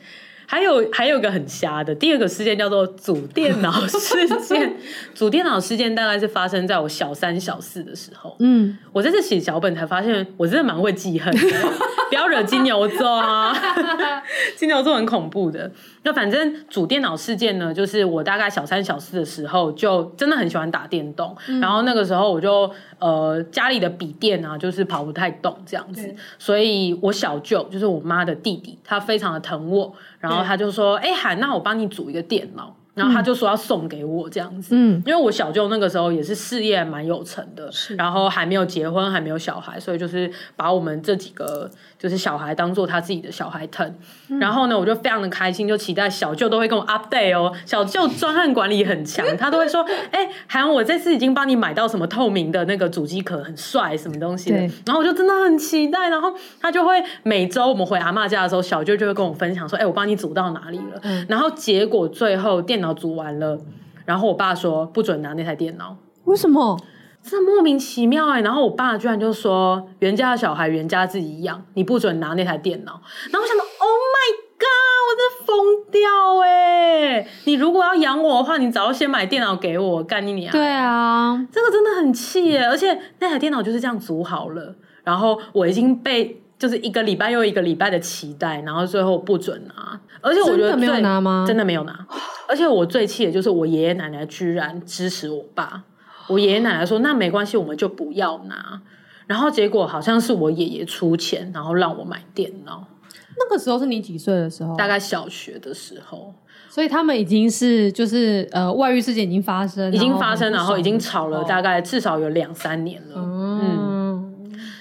还有还有一个很瞎的，第二个事件叫做组电脑事件。组电脑事件大概是发生在我小三小四的时候。嗯，我这次写脚本才发现，我真的蛮会记恨的。不要惹金牛座啊！金牛座很恐怖的。那反正组电脑事件呢，就是我大概小三小四的时候，就真的很喜欢打电动。嗯、然后那个时候我就呃家里的笔电啊，就是跑不太动这样子，所以我小舅就是我妈的弟弟，他非常的疼我。然后他就说：“哎、嗯，海，那我帮你组一个电脑。”然后他就说要送给我这样子，嗯，因为我小舅那个时候也是事业蛮有成的，然后还没有结婚，还没有小孩，所以就是把我们这几个就是小孩当做他自己的小孩疼。嗯、然后呢，我就非常的开心，就期待小舅都会跟我 update 哦。小舅专案管理很强，他都会说，哎、欸，韩我这次已经帮你买到什么透明的那个主机壳，很帅，什么东西的。然后我就真的很期待，然后他就会每周我们回阿妈家的时候，小舅就会跟我分享说，哎、欸，我帮你组到哪里了。嗯、然后结果最后电脑。组完了，然后我爸说不准拿那台电脑，为什么？这莫名其妙哎、欸！然后我爸居然就说，袁家的小孩袁家自己养，你不准拿那台电脑。然后我想到，Oh my god，我真疯掉哎、欸！你如果要养我的话，你早要先买电脑给我，干你娘！对啊，这个真的很气哎！而且那台电脑就是这样组好了，然后我已经被。就是一个礼拜又一个礼拜的期待，然后最后不准拿，而且我觉得真的没有拿吗？真的没有拿，而且我最气的就是我爷爷奶奶居然支持我爸，我爷爷奶奶说那没关系，我们就不要拿，然后结果好像是我爷爷出钱，然后让我买电脑。那个时候是你几岁的时候？大概小学的时候，所以他们已经是就是呃外遇事件已经发生，已经发生，然后已经吵了大概至少有两三年了，嗯。嗯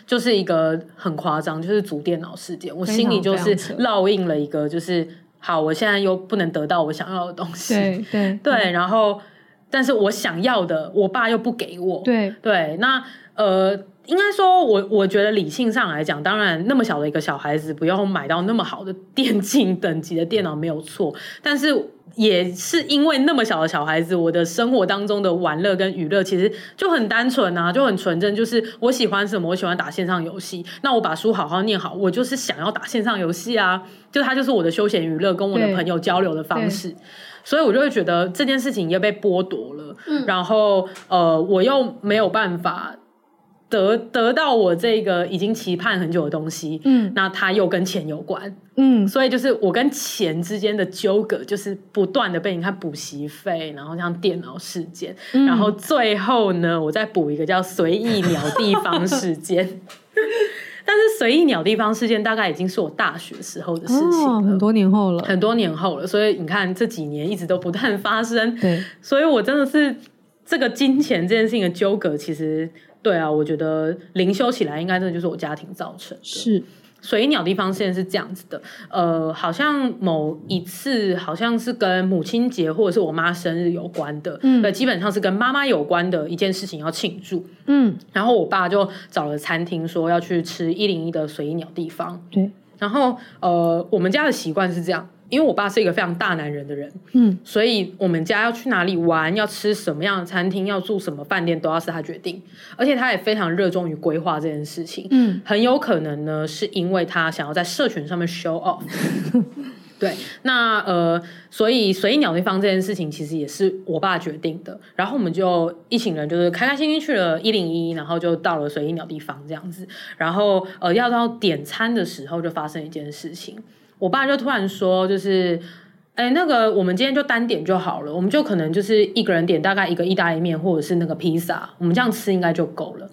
就是一个很夸张，就是组电脑事件，我心里就是烙印了一个，就是好，我现在又不能得到我想要的东西，对对 对，然后，但是我想要的，我爸又不给我，对对，那呃，应该说我我觉得理性上来讲，当然那么小的一个小孩子不用买到那么好的电竞等级的电脑没有错，但是。也是因为那么小的小孩子，我的生活当中的玩乐跟娱乐其实就很单纯啊，就很纯真。就是我喜欢什么，我喜欢打线上游戏。那我把书好好念好，我就是想要打线上游戏啊。就它就是我的休闲娱乐，跟我的朋友交流的方式。所以我就会觉得这件事情也被剥夺了。嗯，然后呃，我又没有办法。得得到我这个已经期盼很久的东西，嗯，那它又跟钱有关，嗯，所以就是我跟钱之间的纠葛，就是不断的被你看补习费，然后像电脑事件，嗯，然后最后呢，我再补一个叫随意鸟地方事件，但是随意鸟地方事件大概已经是我大学时候的事情了，哦，很多年后了，很多年后了，所以你看这几年一直都不断发生，对，所以我真的是这个金钱这件事情的纠葛，其实。对啊，我觉得灵修起来应该真的就是我家庭造成的。是，随意鸟地方现在是这样子的，呃，好像某一次好像是跟母亲节或者是我妈生日有关的，嗯，对，基本上是跟妈妈有关的一件事情要庆祝，嗯，然后我爸就找了餐厅说要去吃一零一的随意鸟地方，对，然后呃，我们家的习惯是这样。因为我爸是一个非常大男人的人，嗯，所以我们家要去哪里玩，要吃什么样的餐厅，要住什么饭店，都要是他决定。而且他也非常热衷于规划这件事情，嗯，很有可能呢，是因为他想要在社群上面 show off。对，那呃，所以随意鸟地方这件事情其实也是我爸决定的。然后我们就一行人就是开开心心去了一零一，然后就到了随意鸟地方这样子。然后呃，要到点餐的时候，就发生一件事情。我爸就突然说，就是，哎，那个我们今天就单点就好了，我们就可能就是一个人点大概一个意大利面或者是那个披萨，我们这样吃应该就够了。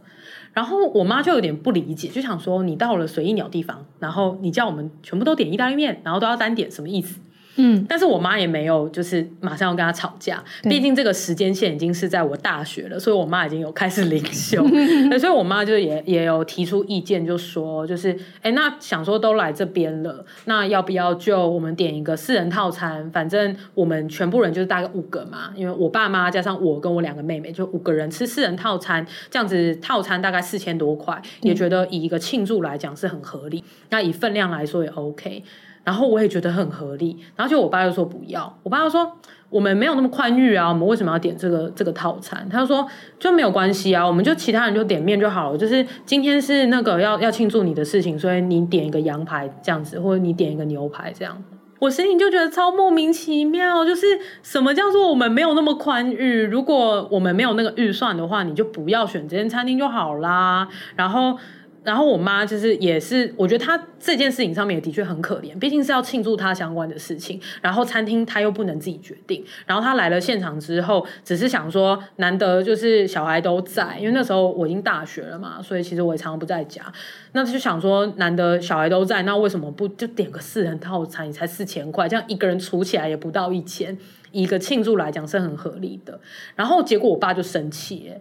然后我妈就有点不理解，就想说，你到了随意鸟地方，然后你叫我们全部都点意大利面，然后都要单点，什么意思？嗯，但是我妈也没有，就是马上要跟他吵架。毕竟这个时间线已经是在我大学了，所以我妈已经有开始领袖，所以我妈就也也有提出意见，就说就是，哎，那想说都来这边了，那要不要就我们点一个四人套餐？反正我们全部人就是大概五个嘛，因为我爸妈加上我跟我两个妹妹，就五个人吃四人套餐，这样子套餐大概四千多块，也觉得以一个庆祝来讲是很合理。那以分量来说也 OK。然后我也觉得很合理，然后就我爸就说不要，我爸就说我们没有那么宽裕啊，我们为什么要点这个这个套餐？他就说就没有关系啊，我们就其他人就点面就好了。就是今天是那个要要庆祝你的事情，所以你点一个羊排这样子，或者你点一个牛排这样。我心里就觉得超莫名其妙，就是什么叫做我们没有那么宽裕？如果我们没有那个预算的话，你就不要选这间餐厅就好啦。然后。然后我妈就是也是，我觉得她这件事情上面也的确很可怜，毕竟是要庆祝她相关的事情。然后餐厅她又不能自己决定。然后她来了现场之后，只是想说，难得就是小孩都在，因为那时候我已经大学了嘛，所以其实我也常常不在家。那就想说，难得小孩都在，那为什么不就点个四人套餐？你才四千块，这样一个人除起来也不到一千，一个庆祝来讲是很合理的。然后结果我爸就生气，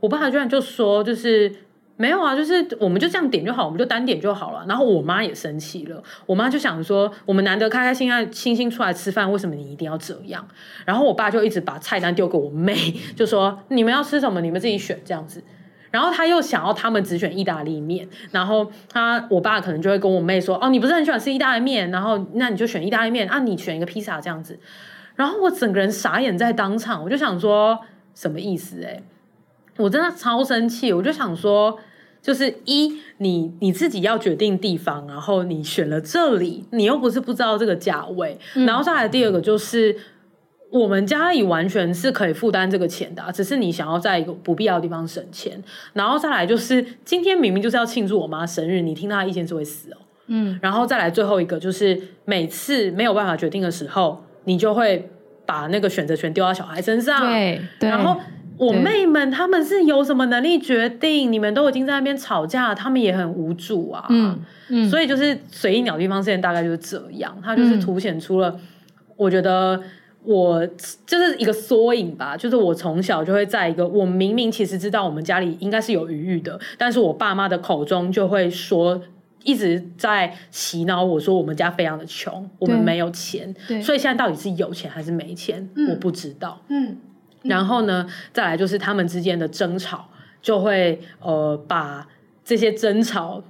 我爸居然就说，就是。没有啊，就是我们就这样点就好，我们就单点就好了。然后我妈也生气了，我妈就想说，我们难得开开心心、心出来吃饭，为什么你一定要这样？然后我爸就一直把菜单丢给我妹，就说你们要吃什么，你们自己选这样子。然后他又想要他们只选意大利面，然后他我爸可能就会跟我妹说，哦，你不是很喜欢吃意大利面，然后那你就选意大利面啊，你选一个披萨这样子。然后我整个人傻眼在当场，我就想说什么意思欸？我真的超生气，我就想说，就是一你你自己要决定地方，然后你选了这里，你又不是不知道这个价位，嗯、然后再来第二个就是我们家里完全是可以负担这个钱的，只是你想要在一个不必要的地方省钱，然后再来就是今天明明就是要庆祝我妈生日，你听她的意见就会死哦，嗯，然后再来最后一个就是每次没有办法决定的时候，你就会把那个选择权丢到小孩身上，对，对。然后。我妹们他们是有什么能力决定？你们都已经在那边吵架，他们也很无助啊。嗯嗯，所以就是随意鸟地方事件大概就是这样，它就是凸显出了，我觉得我就是一个缩影吧。就是我从小就会在一个我明明其实知道我们家里应该是有余裕的，但是我爸妈的口中就会说一直在洗脑我说我们家非常的穷，我们没有钱。对，所以现在到底是有钱还是没钱，我不知道。嗯。然后呢，再来就是他们之间的争吵，就会呃把这些争吵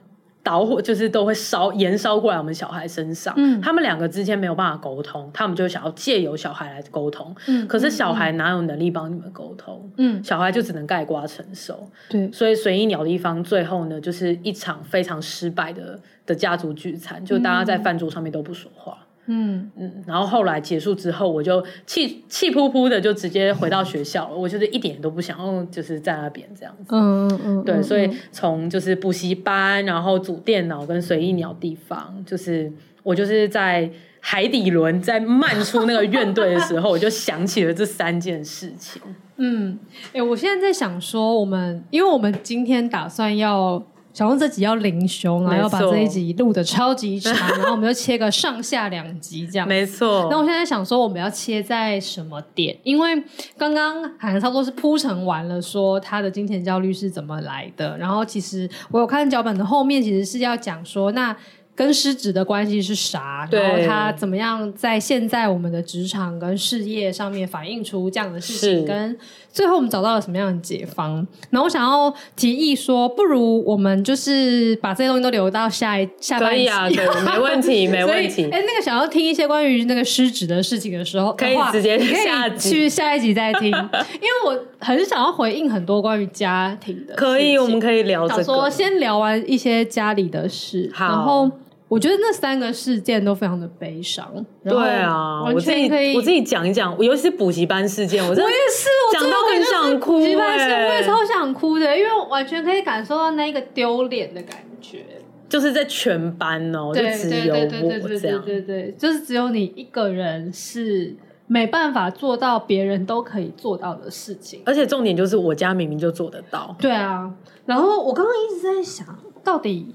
导火，就是都会烧延烧过来我们小孩身上。嗯，他们两个之间没有办法沟通，他们就想要借由小孩来沟通。嗯，可是小孩哪有能力帮你们沟通？嗯，小孩就只能盖瓜承受。对，所以随意鸟的一方最后呢，就是一场非常失败的的家族聚餐，就大家在饭桌上面都不说话。嗯嗯，然后后来结束之后，我就气气扑扑的就直接回到学校了。我就是一点都不想要，就是在那边这样子。嗯嗯嗯，对，所以从就是补习班，然后组电脑跟随意鸟地方，就是我就是在海底轮在漫出那个怨队的时候，我就想起了这三件事情。嗯，哎，我现在在想说，我们因为我们今天打算要。小龙这集要凌凶啊，要把这一集录的超级长，然后我们就切个上下两集这样。没错。那我现在想说，我们要切在什么点？因为刚刚好像差不多是铺陈完了，说他的金钱焦虑是怎么来的。然后其实我有看脚本的后面，其实是要讲说那。跟失职的关系是啥？然后他怎么样在现在我们的职场跟事业上面反映出这样的事情？跟最后我们找到了什么样的解方？然后我想要提议说，不如我们就是把这些东西都留到下一下半集。可以啊，对，没问题，没问题。哎，那个想要听一些关于那个失职的事情的时候，可以直接下去下一集再听，因为我很想要回应很多关于家庭的。可以，我们可以聊这个。想说先聊完一些家里的事，然后。我觉得那三个事件都非常的悲伤。对啊，我自己我自己讲一讲，尤其是补习班事件，我真的我也是，我讲到很想哭。补习班事件我也超想哭的，因为完全可以感受到那个丢脸的感觉，就是在全班哦，就只有我这样，对对对对对，就是只有你一个人是没办法做到别人都可以做到的事情，而且重点就是我家明明就做得到。对啊，然后我刚刚一直在想到底。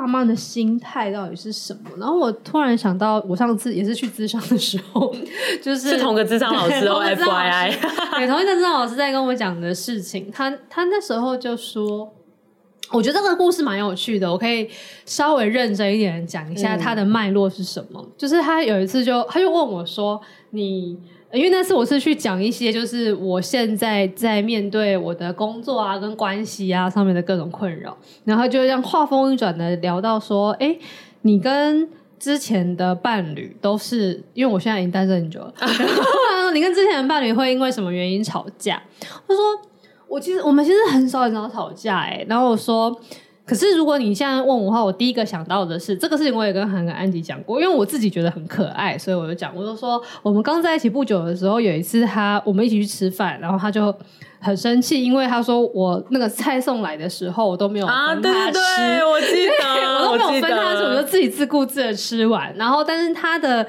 爸妈的心态到底是什么？然后我突然想到，我上次也是去咨商的时候，就是是同个咨商老师哦，F Y I，对，同一个咨商老师在跟我讲的事情。他他那时候就说，我觉得这个故事蛮有趣的，我可以稍微认真一点讲一下它的脉络是什么。嗯、就是他有一次就他就问我说：“你？”因为那次我是去讲一些，就是我现在在面对我的工作啊、跟关系啊上面的各种困扰，然后就这样话锋一转的聊到说，哎，你跟之前的伴侣都是，因为我现在已经单身很久了，然后你跟之前的伴侣会因为什么原因吵架？他说我其实我们其实很少很少吵架，哎，然后我说。可是，如果你现在问我的话，我第一个想到的是这个事情，我也跟韩跟安吉讲过，因为我自己觉得很可爱，所以我就讲，我就说我们刚在一起不久的时候，有一次他我们一起去吃饭，然后他就很生气，因为他说我那个菜送来的时候我都没有啊、对对对，我记得，我都没有分他吃，我，我就自己自顾自的吃完。然后，但是他的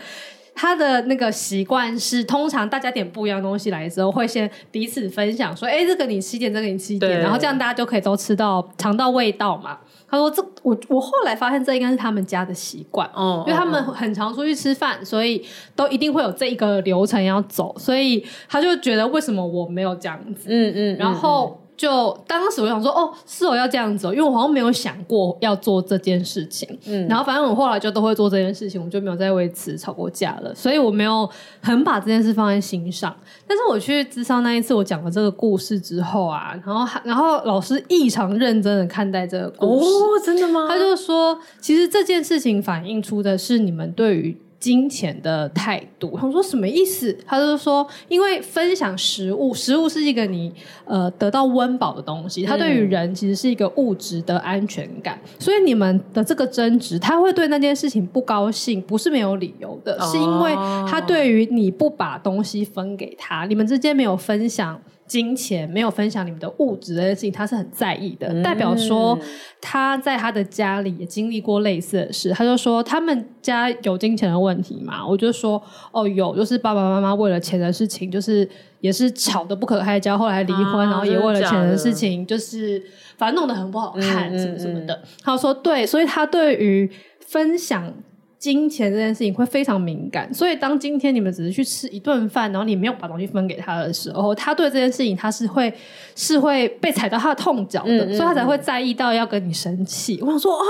他的那个习惯是，通常大家点不一样东西来的时候，会先彼此分享，说，哎，这个你吃一点，这个你吃一点，然后这样大家就可以都吃到尝到味道嘛。他说：“这我我后来发现，这应该是他们家的习惯，哦，因为他们很常出去吃饭，所以都一定会有这一个流程要走，所以他就觉得为什么我没有这样子，嗯嗯，然后。”就当时我想说，哦，是我要这样子，因为我好像没有想过要做这件事情。嗯，然后反正我后来就都会做这件事情，我就没有再为此吵过架了。所以我没有很把这件事放在心上。但是我去咨商那一次，我讲了这个故事之后啊，然后然后老师异常认真的看待这个故事。哦，真的吗？他就说，其实这件事情反映出的是你们对于。金钱的态度，他说什么意思？他就说，因为分享食物，食物是一个你呃得到温饱的东西，它对于人其实是一个物质的安全感，嗯、所以你们的这个争执，他会对那件事情不高兴，不是没有理由的，是因为他对于你不把东西分给他，你们之间没有分享。金钱没有分享你们的物质这件事情，他是很在意的。嗯、代表说他在他的家里也经历过类似的事。他就说他们家有金钱的问题嘛？我就说哦有，就是爸爸妈妈为了钱的事情，就是也是吵得不可开交，后来离婚，啊、然后也为了钱的事情，就是反正弄得很不好看，什么什么的。嗯嗯嗯、他说对，所以他对于分享。金钱这件事情会非常敏感，所以当今天你们只是去吃一顿饭，然后你没有把东西分给他的时候，他对这件事情他是会是会被踩到他的痛脚的，嗯嗯嗯，所以他才会在意到要跟你生气。我想说哦。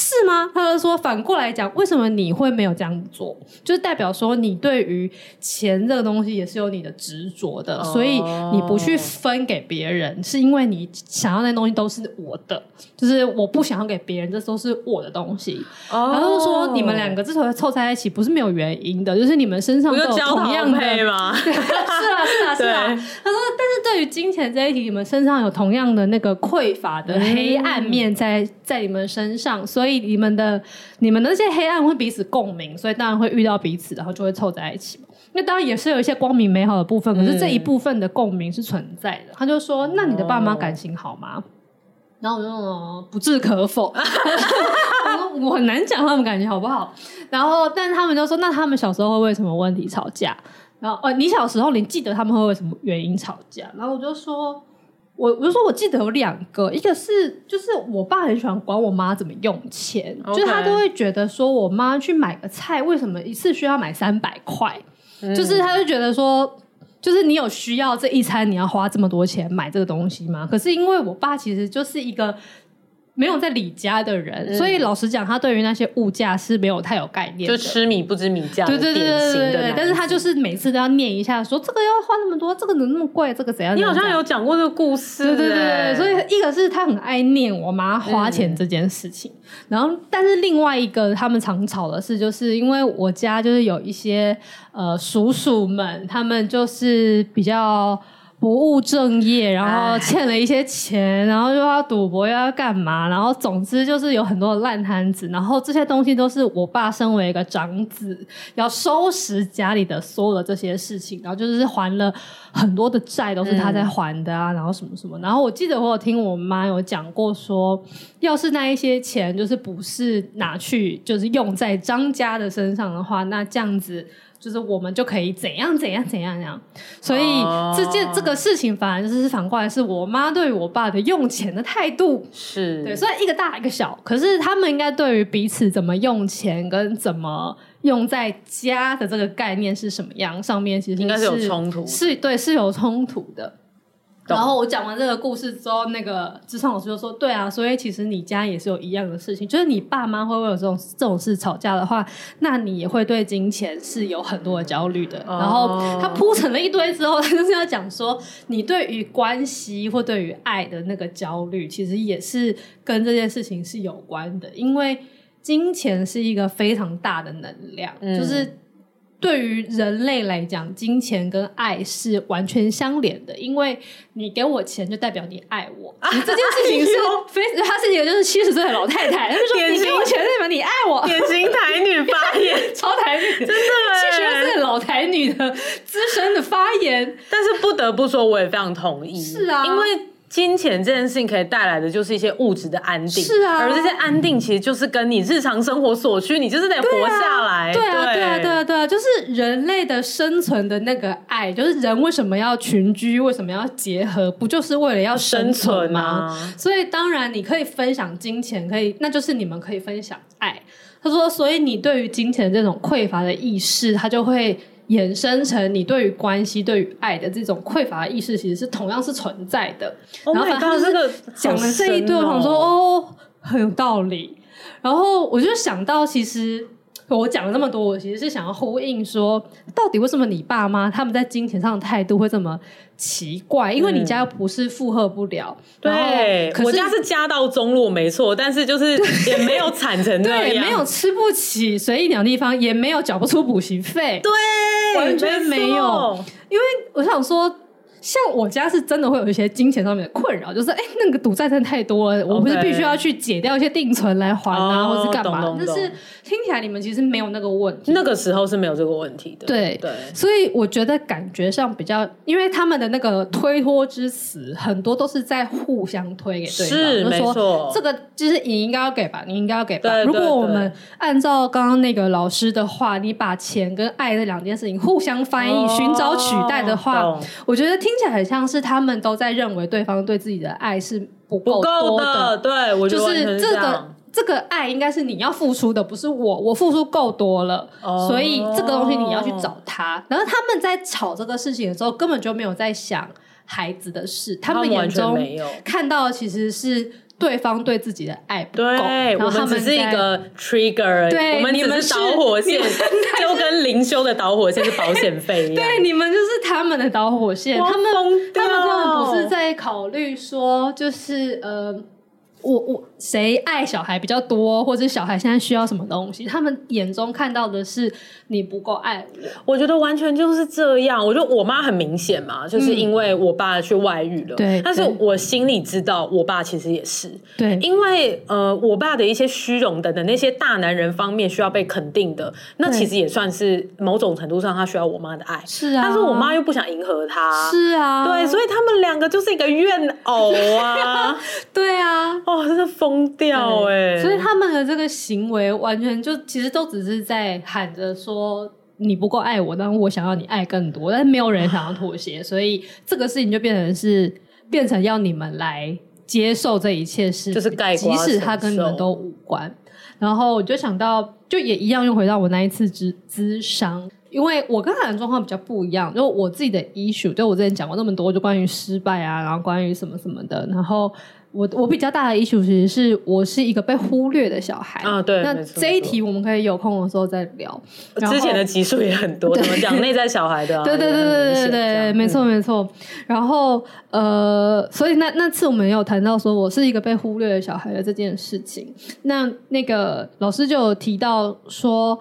是吗？他就说反过来讲，为什么你会没有这样做？就是代表说你对于钱这个东西也是有你的执着的，所以你不去分给别人，是因为你想要那东西都是我的，就是我不想要给别人，这都是我的东西。然后说你们两个之所以凑在一起，不是没有原因的，就是你们身上都有同样的吗？是啊，是啊，是啊。他说，但是对于金钱这一题，你们身上有同样的那个匮乏的黑暗面在在你们身上，所以。所以你们的你们的那些黑暗会彼此共鸣，所以当然会遇到彼此，然后就会凑在一起嘛。那当然也是有一些光明美好的部分，可是这一部分的共鸣是存在的。嗯、他就说：“那你的爸妈感情好吗？”哦、然后我就说：“不置可否。”我很难讲他们感情好不好。然后，但他们就说：“那他们小时候会为什么问题吵架？”然后，呃，你小时候你记得他们会为什么原因吵架？然后我就说。我我就说，我记得有两个，一个是就是我爸很喜欢管我妈怎么用钱，Okay. 就是他都会觉得说我妈去买个菜，为什么一次需要买三百块？嗯、就是他就觉得说，就是你有需要这一餐你要花这么多钱买这个东西吗？可是因为我爸其实就是一个。没有在李家的人，嗯、所以老实讲，他对于那些物价是没有太有概念的，就吃米不知米价，对对对对对对。但是他就是每次都要念一下说，说这个要花那么多，这个怎么那么贵，这个怎样，你好像有讲过这个故事，对对对对。所以一个是他很爱念我妈花钱这件事情，嗯、然后但是另外一个他们常吵的事，就是因为我家就是有一些呃叔叔们，他们就是比较。不务正业，然后欠了一些钱，然后又要赌博，又要干嘛？然后总之就是有很多的烂摊子。然后这些东西都是我爸身为一个长子要收拾家里的所有的这些事情，然后就是还了很多的债，都是他在还的啊。嗯、然后什么什么？然后我记得我有听我妈有讲过说，要是那一些钱就是不是拿去就是用在张家的身上的话，那这样子。就是我们就可以怎样怎样怎样怎样，所以这件这个事情反而就是反过来是我妈对我爸的用钱的态度。是。对，虽然一个大一个小，可是他们应该对于彼此怎么用钱跟怎么用在家的这个概念是什么样，上面其实是应该是有冲突，是对是有冲突的。然后我讲完这个故事之后，那个职场老师就说：“对啊，所以其实你家也是有一样的事情，就是你爸妈会为有这种这种事吵架的话，那你也会对金钱是有很多的焦虑的。哦、然后他铺成了一堆之后，他就是要讲说，你对于关系或对于爱的那个焦虑，其实也是跟这件事情是有关的，因为金钱是一个非常大的能量，嗯、就是。”对于人类来讲，金钱跟爱是完全相连的，因为你给我钱就代表你爱我。啊、这件事情是非，哎、他是一个就是七十岁的老太太，他就说你给我钱代表你爱我，典型台女发言，超台女，真的七十岁的老台女的资资深的发言。但是不得不说，我也非常同意。是啊，因为。金钱这件事情可以带来的就是一些物质的安定，是啊，而这些安定其实就是跟你日常生活所需，你就是得活下来。对啊，对啊，对啊，对啊，就是人类的生存的那个爱，就是人为什么要群居，为什么要结合，不就是为了要生存吗？啊、所以当然你可以分享金钱，可以，那就是你们可以分享爱。他说，所以你对于金钱这种匮乏的意识，他就会。衍生成你对于关系、对于爱的这种匮乏意识，其实是同样是存在的。Oh、然后他这个讲了这一段，我想说哦，很有道理。然后我就想到，其实。我讲了那么多，我其实是想要呼应说，到底为什么你爸妈他们在金钱上的态度会这么奇怪？因为你家又不是负荷不了，嗯、对，我家是家道中落没错，但是就是也没有惨成那样，对，没有吃不起随意鸟地方，也没有缴不出补习费，对，完全没有。因为我想说。像我家是真的会有一些金钱上面的困扰，就是哎、欸，那个赌债真的太多了.我不是必须要去解掉一些定存来还啊，oh, 或是干嘛？但是听起来你们其实没有那个问题，那个时候是没有这个问题的。对对，所以我觉得感觉上比较，因为他们的那个推脱之词很多都是在互相推给对方，是没错。这个就是你应该要给吧，你应该要给吧。如果我们按照刚刚那个老师的话，你把钱跟爱这两件事情互相翻译，寻、oh, 找取代的话，我觉得听。起来很像是他们都在认为对方对自己的爱是不够多的，的，对，我觉得就是这个这个爱应该是你要付出的，不是我，我付出够多了，哦，所以这个东西你要去找他。然后他们在吵这个事情的时候，根本就没有在想孩子的事，他们眼中看到的其实是。对方对自己的爱不够，对，然后他们是一个 trigger，对，我们只是导火线，就跟灵修的导火线是保险费一样。对，你们就是他们的导火线，他们他们根本不是在考虑说，就是呃。我我谁爱小孩比较多，或者小孩现在需要什么东西？他们眼中看到的是你不够爱我。我觉得完全就是这样。我觉得我妈很明显嘛，就是因为我爸去外遇了。对、嗯，但是我心里知道，我爸其实也是。对，因为呃，我爸的一些虚荣等等那些大男人方面需要被肯定的，那其实也算是某种程度上他需要我妈的爱。是啊，但是我妈又不想迎合他。是啊，对，所以他们两个就是一个怨偶啊。对啊。哦，真的疯掉哎！所以他们的这个行为完全就其实都只是在喊着说你不够爱我，但我想要你爱更多，但是没有人想要妥协，所以这个事情就变成是变成要你们来接受这一切事，就是即使他跟你们都无关。然后我就想到，就也一样又回到我那一次之咨商，因为我跟他的状况比较不一样，就我自己的 issue，就我之前讲过那么多，就关于失败啊，然后关于什么什么的，然后。我我比较大的 issue 其实是我是一个被忽略的小孩啊，对。那这一题我们可以有空的时候再聊。之前的集数也很多，怎么讲内在小孩的、啊？对对对对对对，没错没错。然后呃，所以那那次我们也有谈到说我是一个被忽略的小孩的这件事情。那那个老师就有提到说。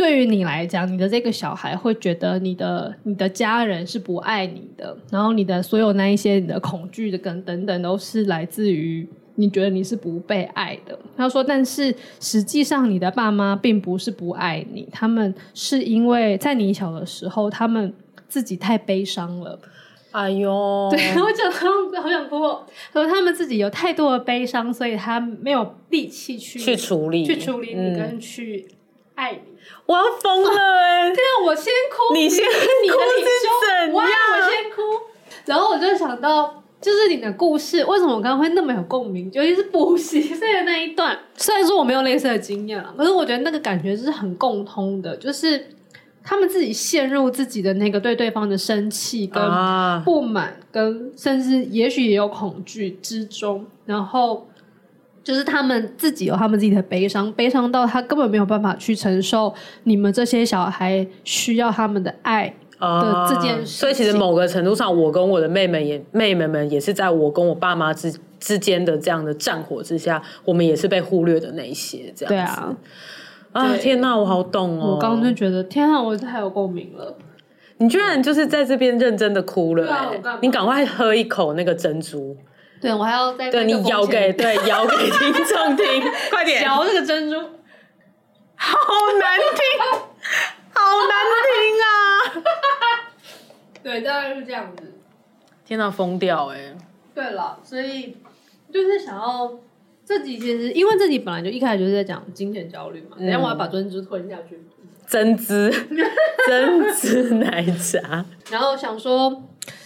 对于你来讲，你的这个小孩会觉得你的你的家人是不爱你的，然后你的所有那一些你的恐惧的跟等等都是来自于你觉得你是不被爱的。他说，但是实际上你的爸妈并不是不爱你，他们是因为在你小的时候，他们自己太悲伤了。哎呦，对，我讲好想哭。他说他们自己有太多的悲伤，所以他没有力气去去处理，去处理你跟去爱你。我要疯了哎、欸！对啊，我先哭，你先哭是怎样？我先哭。然后我就想到，就是你的故事，为什么我刚刚会那么有共鸣？尤其是补习费的那一段。虽然说我没有类似的经验了，可是我觉得那个感觉是很共通的，就是他们自己陷入自己的那个对对方的生气、跟不满、跟甚至也许也有恐惧之中，然后。就是他们自己有他们自己的悲伤，悲伤到他根本没有办法去承受你们这些小孩需要他们的爱的这件事。所以其实某个程度上，我跟我的妹妹也妹妹们也是在我跟我爸妈之之间的这样的战火之下，我们也是被忽略的那一些。这样子。对啊，啊天哪，我好懂哦！我刚刚就觉得天哪，我太有共鸣了。你居然就是在这边认真的哭了，欸，你赶快喝一口那个珍珠。对，我还要再对你咬给 对咬给听众听，快点 嚼这个珍珠，好难听，好难听啊！对，大概是这样子。天哪，疯掉哎、欸！对了，所以就是想要这集其实，因为这集本来就一开始就是在讲金钱焦虑嘛，等下我要把珍珠吞下去。珍珠，珍珠奶茶。然后想说，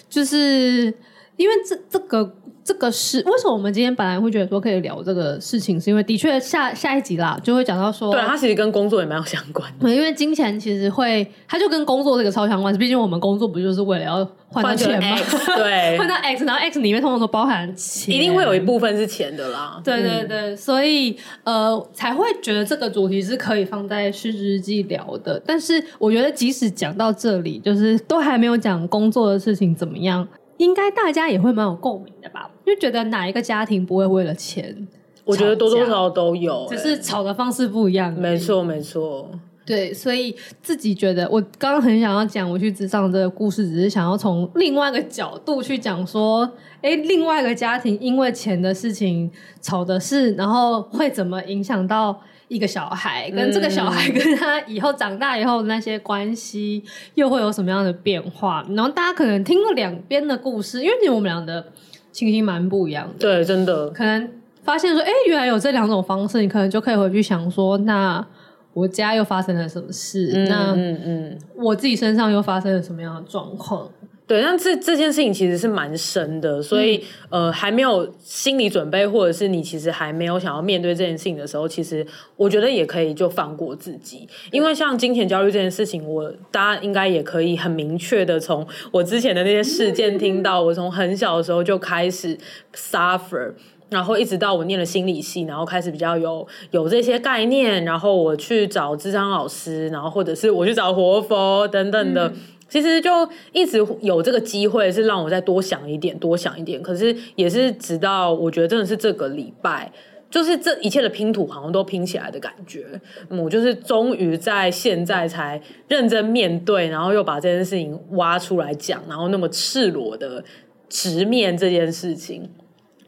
就是因为这这个。这个是为什么我们今天本来会觉得说可以聊这个事情，是因为的确下下一集啦就会讲到说，对，它其实跟工作也蛮有相关的。因为金钱其实会，它就跟工作这个超相关。毕竟我们工作不就是为了要换到钱吗？对，换到 X，然后 X 里面通常都包含钱，一定会有一部分是钱的啦。对对对，嗯、所以呃才会觉得这个主题是可以放在失职日记聊的。但是我觉得即使讲到这里，就是都还没有讲工作的事情怎么样。应该大家也会蛮有共鸣的吧？就觉得哪一个家庭不会为了钱？我觉得多多少少都有、欸，只是吵的方式不一样。没错，没错。对，所以自己觉得，我刚刚很想要讲我去职场这个故事，只是想要从另外一个角度去讲说，哎，另外一个家庭因为钱的事情吵的事，然后会怎么影响到？一个小孩跟这个小孩跟他以后长大以后那些关系又会有什么样的变化？然后大家可能听了两边的故事，因为我们俩的情形蛮不一样的。对，真的可能发现说，哎，原来有这两种方式，你可能就可以回去想说，那我家又发生了什么事？嗯、那嗯嗯，我自己身上又发生了什么样的状况？对，但这这件事情其实是蛮深的，所以、嗯、呃还没有心理准备，或者是你其实还没有想要面对这件事情的时候，其实我觉得也可以就放过自己，因为像金钱焦虑这件事情，我大家应该也可以很明确的从我之前的那些事件 听到，我从很小的时候就开始 suffer，然后一直到我念了心理系，然后开始比较有有这些概念，然后我去找智商老师，然后或者是我去找活佛等等的。嗯其实就一直有这个机会，是让我再多想一点，多想一点。可是也是直到我觉得真的是这个礼拜，就是这一切的拼图好像都拼起来的感觉。我就是终于在现在才认真面对，然后又把这件事情挖出来讲，然后那么赤裸的直面这件事情。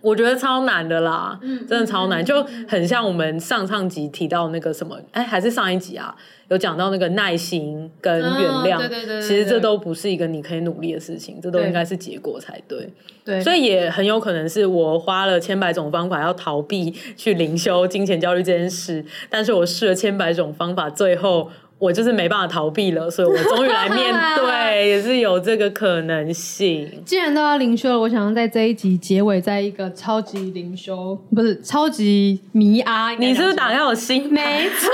我觉得超难的啦，嗯，真的超难，就很像我们上上集提到那个什么，哎，还是上一集啊，有讲到那个耐心跟原谅，对对对，其实这都不是一个你可以努力的事情，这都应该是结果才对，对，所以也很有可能是我花了千百种方法要逃避去灵修金钱焦虑这件事，但是我试了千百种方法，最后。我就是没办法逃避了，所以我终于来面 对，也是有这个可能性。既然都要灵修了，我想要在这一集结尾，在一个超级灵修，不是超级迷阿。你是不是打开我心？没错，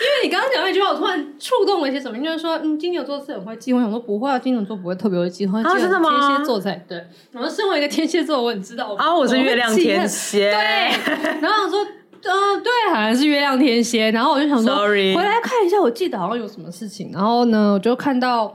因为你刚刚讲那句话，我突然触动了一些什么，就是说，嗯，金牛座是很会计划，我想说不会啊，金牛座不会特别会计划，啊，真的吗？天蝎座才对。然后身为一个天蝎座，我很知道啊，我是月亮天蝎，对。然后我说。嗯、呃，对，好像是月亮天蝎，然后我就想说，Sorry. 回来看一下，我记得好像有什么事情，然后呢，我就看到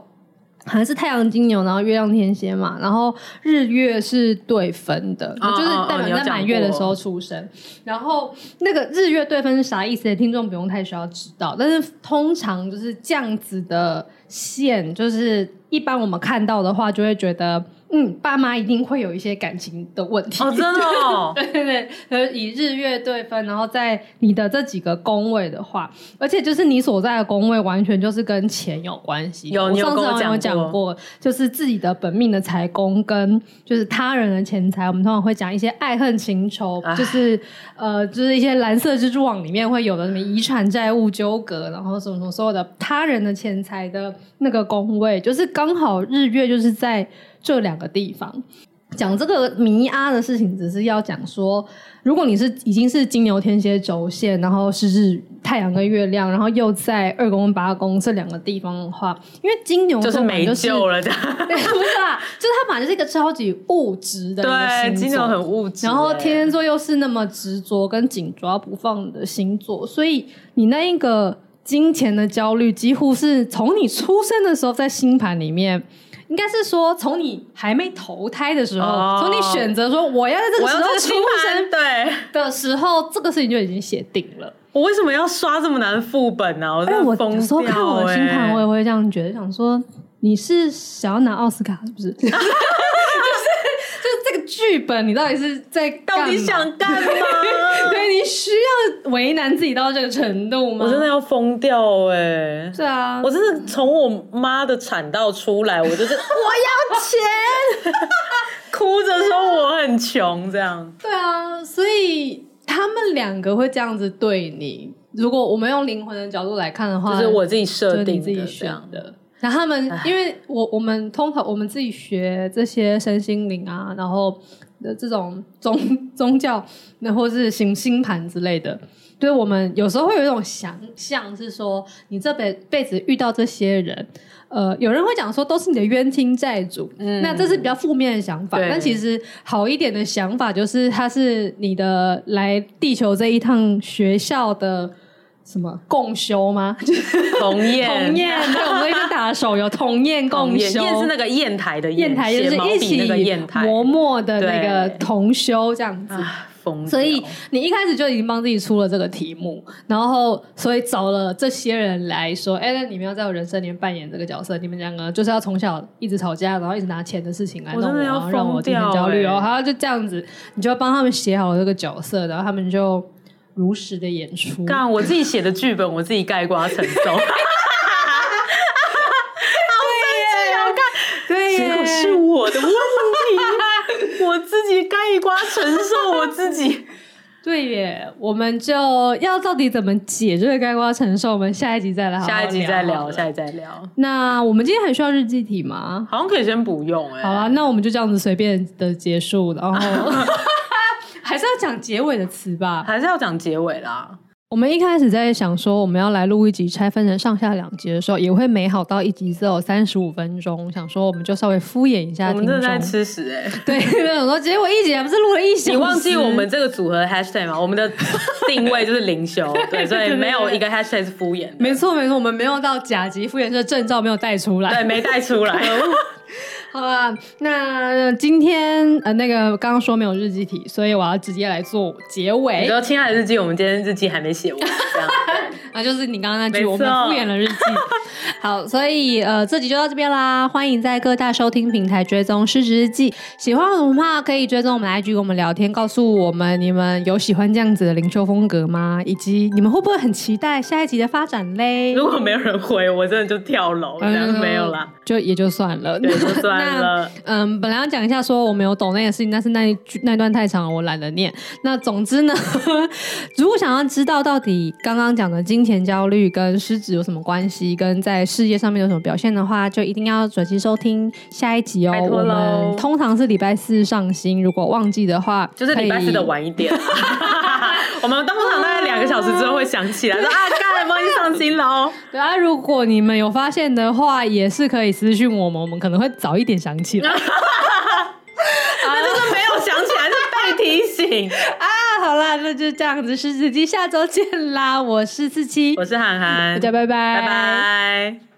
好像是太阳金牛，然后月亮天蝎嘛，然后日月是对分的，oh, 就是代表在满月的时候出生，然后那个日月对分是啥意思？听众不用太需要知道，但是通常就是这样子的线，就是一般我们看到的话，就会觉得。嗯，爸妈一定会有一些感情的问题。哦，真的哦。对对对，呃，以日月对分，然后在你的这几个宫位的话，而且就是你所在的宫位，完全就是跟钱有关系。有，你有跟我讲过。有讲过，就是自己的本命的财宫跟就是他人的钱财，我们通常会讲一些爱恨情仇，就是呃，就是一些蓝色蜘蛛网里面会有的什么遗产债务纠葛，然后什么什么所有的他人的钱财的那个宫位，就是刚好日月就是在。这两个地方讲这个迷阿的事情，只是要讲说，如果你是已经是金牛天蝎轴线，然后是日太阳跟月亮，然后又在二宫八宫这两个地方的话，因为金牛就是没救了的，对，不是啦，就是他本来就是一个超级物质的对，金牛很物质，然后天蝎座又是那么执着跟紧抓不放的星座，所以你那一个金钱的焦虑，几乎是从你出生的时候在星盘里面。应该是说，从你还没投胎的时候，从、oh, 你选择说我要在这个时候出生对的时候，这个事情就已经写定了。我为什么要刷这么难副本呢、啊？我！有时候看我的星盘，我也会这样觉得，想说你是想要拿奥斯卡是不是？剧本，你到底是在到底想干嘛？对，你需要为难自己到这个程度吗？我真的要疯掉哎、欸！是啊，我真的从我妈的产道出来，我就是 我要钱，哭着说我很穷，这样。对啊，所以他们两个会这样子对你。如果我们用灵魂的角度来看的话，就是我自己设定自己选的。那他们，因为我我们通常我们自己学这些身心灵啊，然后的这种宗 宗教，那或是行星盘之类的，对我们有时候会有一种想象，是说你这辈辈子遇到这些人，呃，有人会讲说都是你的冤亲债主，嗯，那这是比较负面的想法。但其实好一点的想法就是，他是你的来地球这一趟学校的。什么？共修吗？同验同验，对，我们一直打手游同验共修，验是那个砚台的砚台，就是一起磨墨的那个同修这样子。所以你一开始就已经帮自己出了这个题目，然后所以找了这些人来说，哎，那你们要在我人生里面扮演这个角色，你们两个就是要从小一直吵架，然后一直拿钱的事情来弄我，然后让我精神焦虑哦，好，就这样子，你就要帮他们写好了这个角色，然后他们就。如实的演出，干我自己写的剧本，我自己盖瓜承受。对，结果是我的问题，我自己盖瓜承受我自己。对耶，我们就要到底怎么解这个盖瓜承受？我们下一集再来好好，下一集再聊，下一集再聊。那我们今天还需要日记题吗？好像可以先不用哎。好啊，那我们就这样子随便的结束，然后。还是要讲结尾的词吧，还是要讲结尾啦。我们一开始在想说，我们要来录一集拆分成上下两集的时候，也会美好到一集只有三十五分钟。想说，我们就稍微敷衍一下听众。我们正在吃屎哎、欸！对，没有说结果一集还不是录了一集。你忘记我们这个组合 hashtag 吗？我们的定位就是灵修，对，所以没有一个 hashtag 是敷衍。没错没错，我们没有到甲级敷衍，这证照没有带出来，对，没带出来。好吧，那今天呃，那个刚刚说没有日记题，所以我要直接来做结尾。你说，亲爱的日记，我们今天日记还没写完，这样。啊，就是你刚刚那句，我们敷衍了日记。好，所以呃，这集就到这边啦。欢迎在各大收听平台追踪《失职日记》。喜欢我们的话，可以追踪我们的 IG，跟我们聊天，告诉我们你们有喜欢这样子的灵修风格吗？以及你们会不会很期待下一集的发展嘞？如果没有人回，我真的就跳楼，这样没有啦，就也就算了，对，就算了。嗯，本来要讲一下说我没有懂那件事情，但是那一句那段太长了，我懒得念。那总之呢，如果想要知道到底刚刚讲的金钱焦虑跟失职有什么关系，跟在事业上面有什么表现的话，就一定要准时收听下一集哦。我们通常是礼拜四上新，如果忘记的话，就是礼拜四的晚一点。我们通常大概两个小时之后会想起来说啊，刚才忘记上新了哦。对啊，如果你们有发现的话，也是可以私讯我们，我们可能会早一点想起来。那 就是没有想起来，是被提醒啊。好啦，那就这样子，狮子机，下周见啦。我是四七，我是涵涵，大家拜拜，拜拜。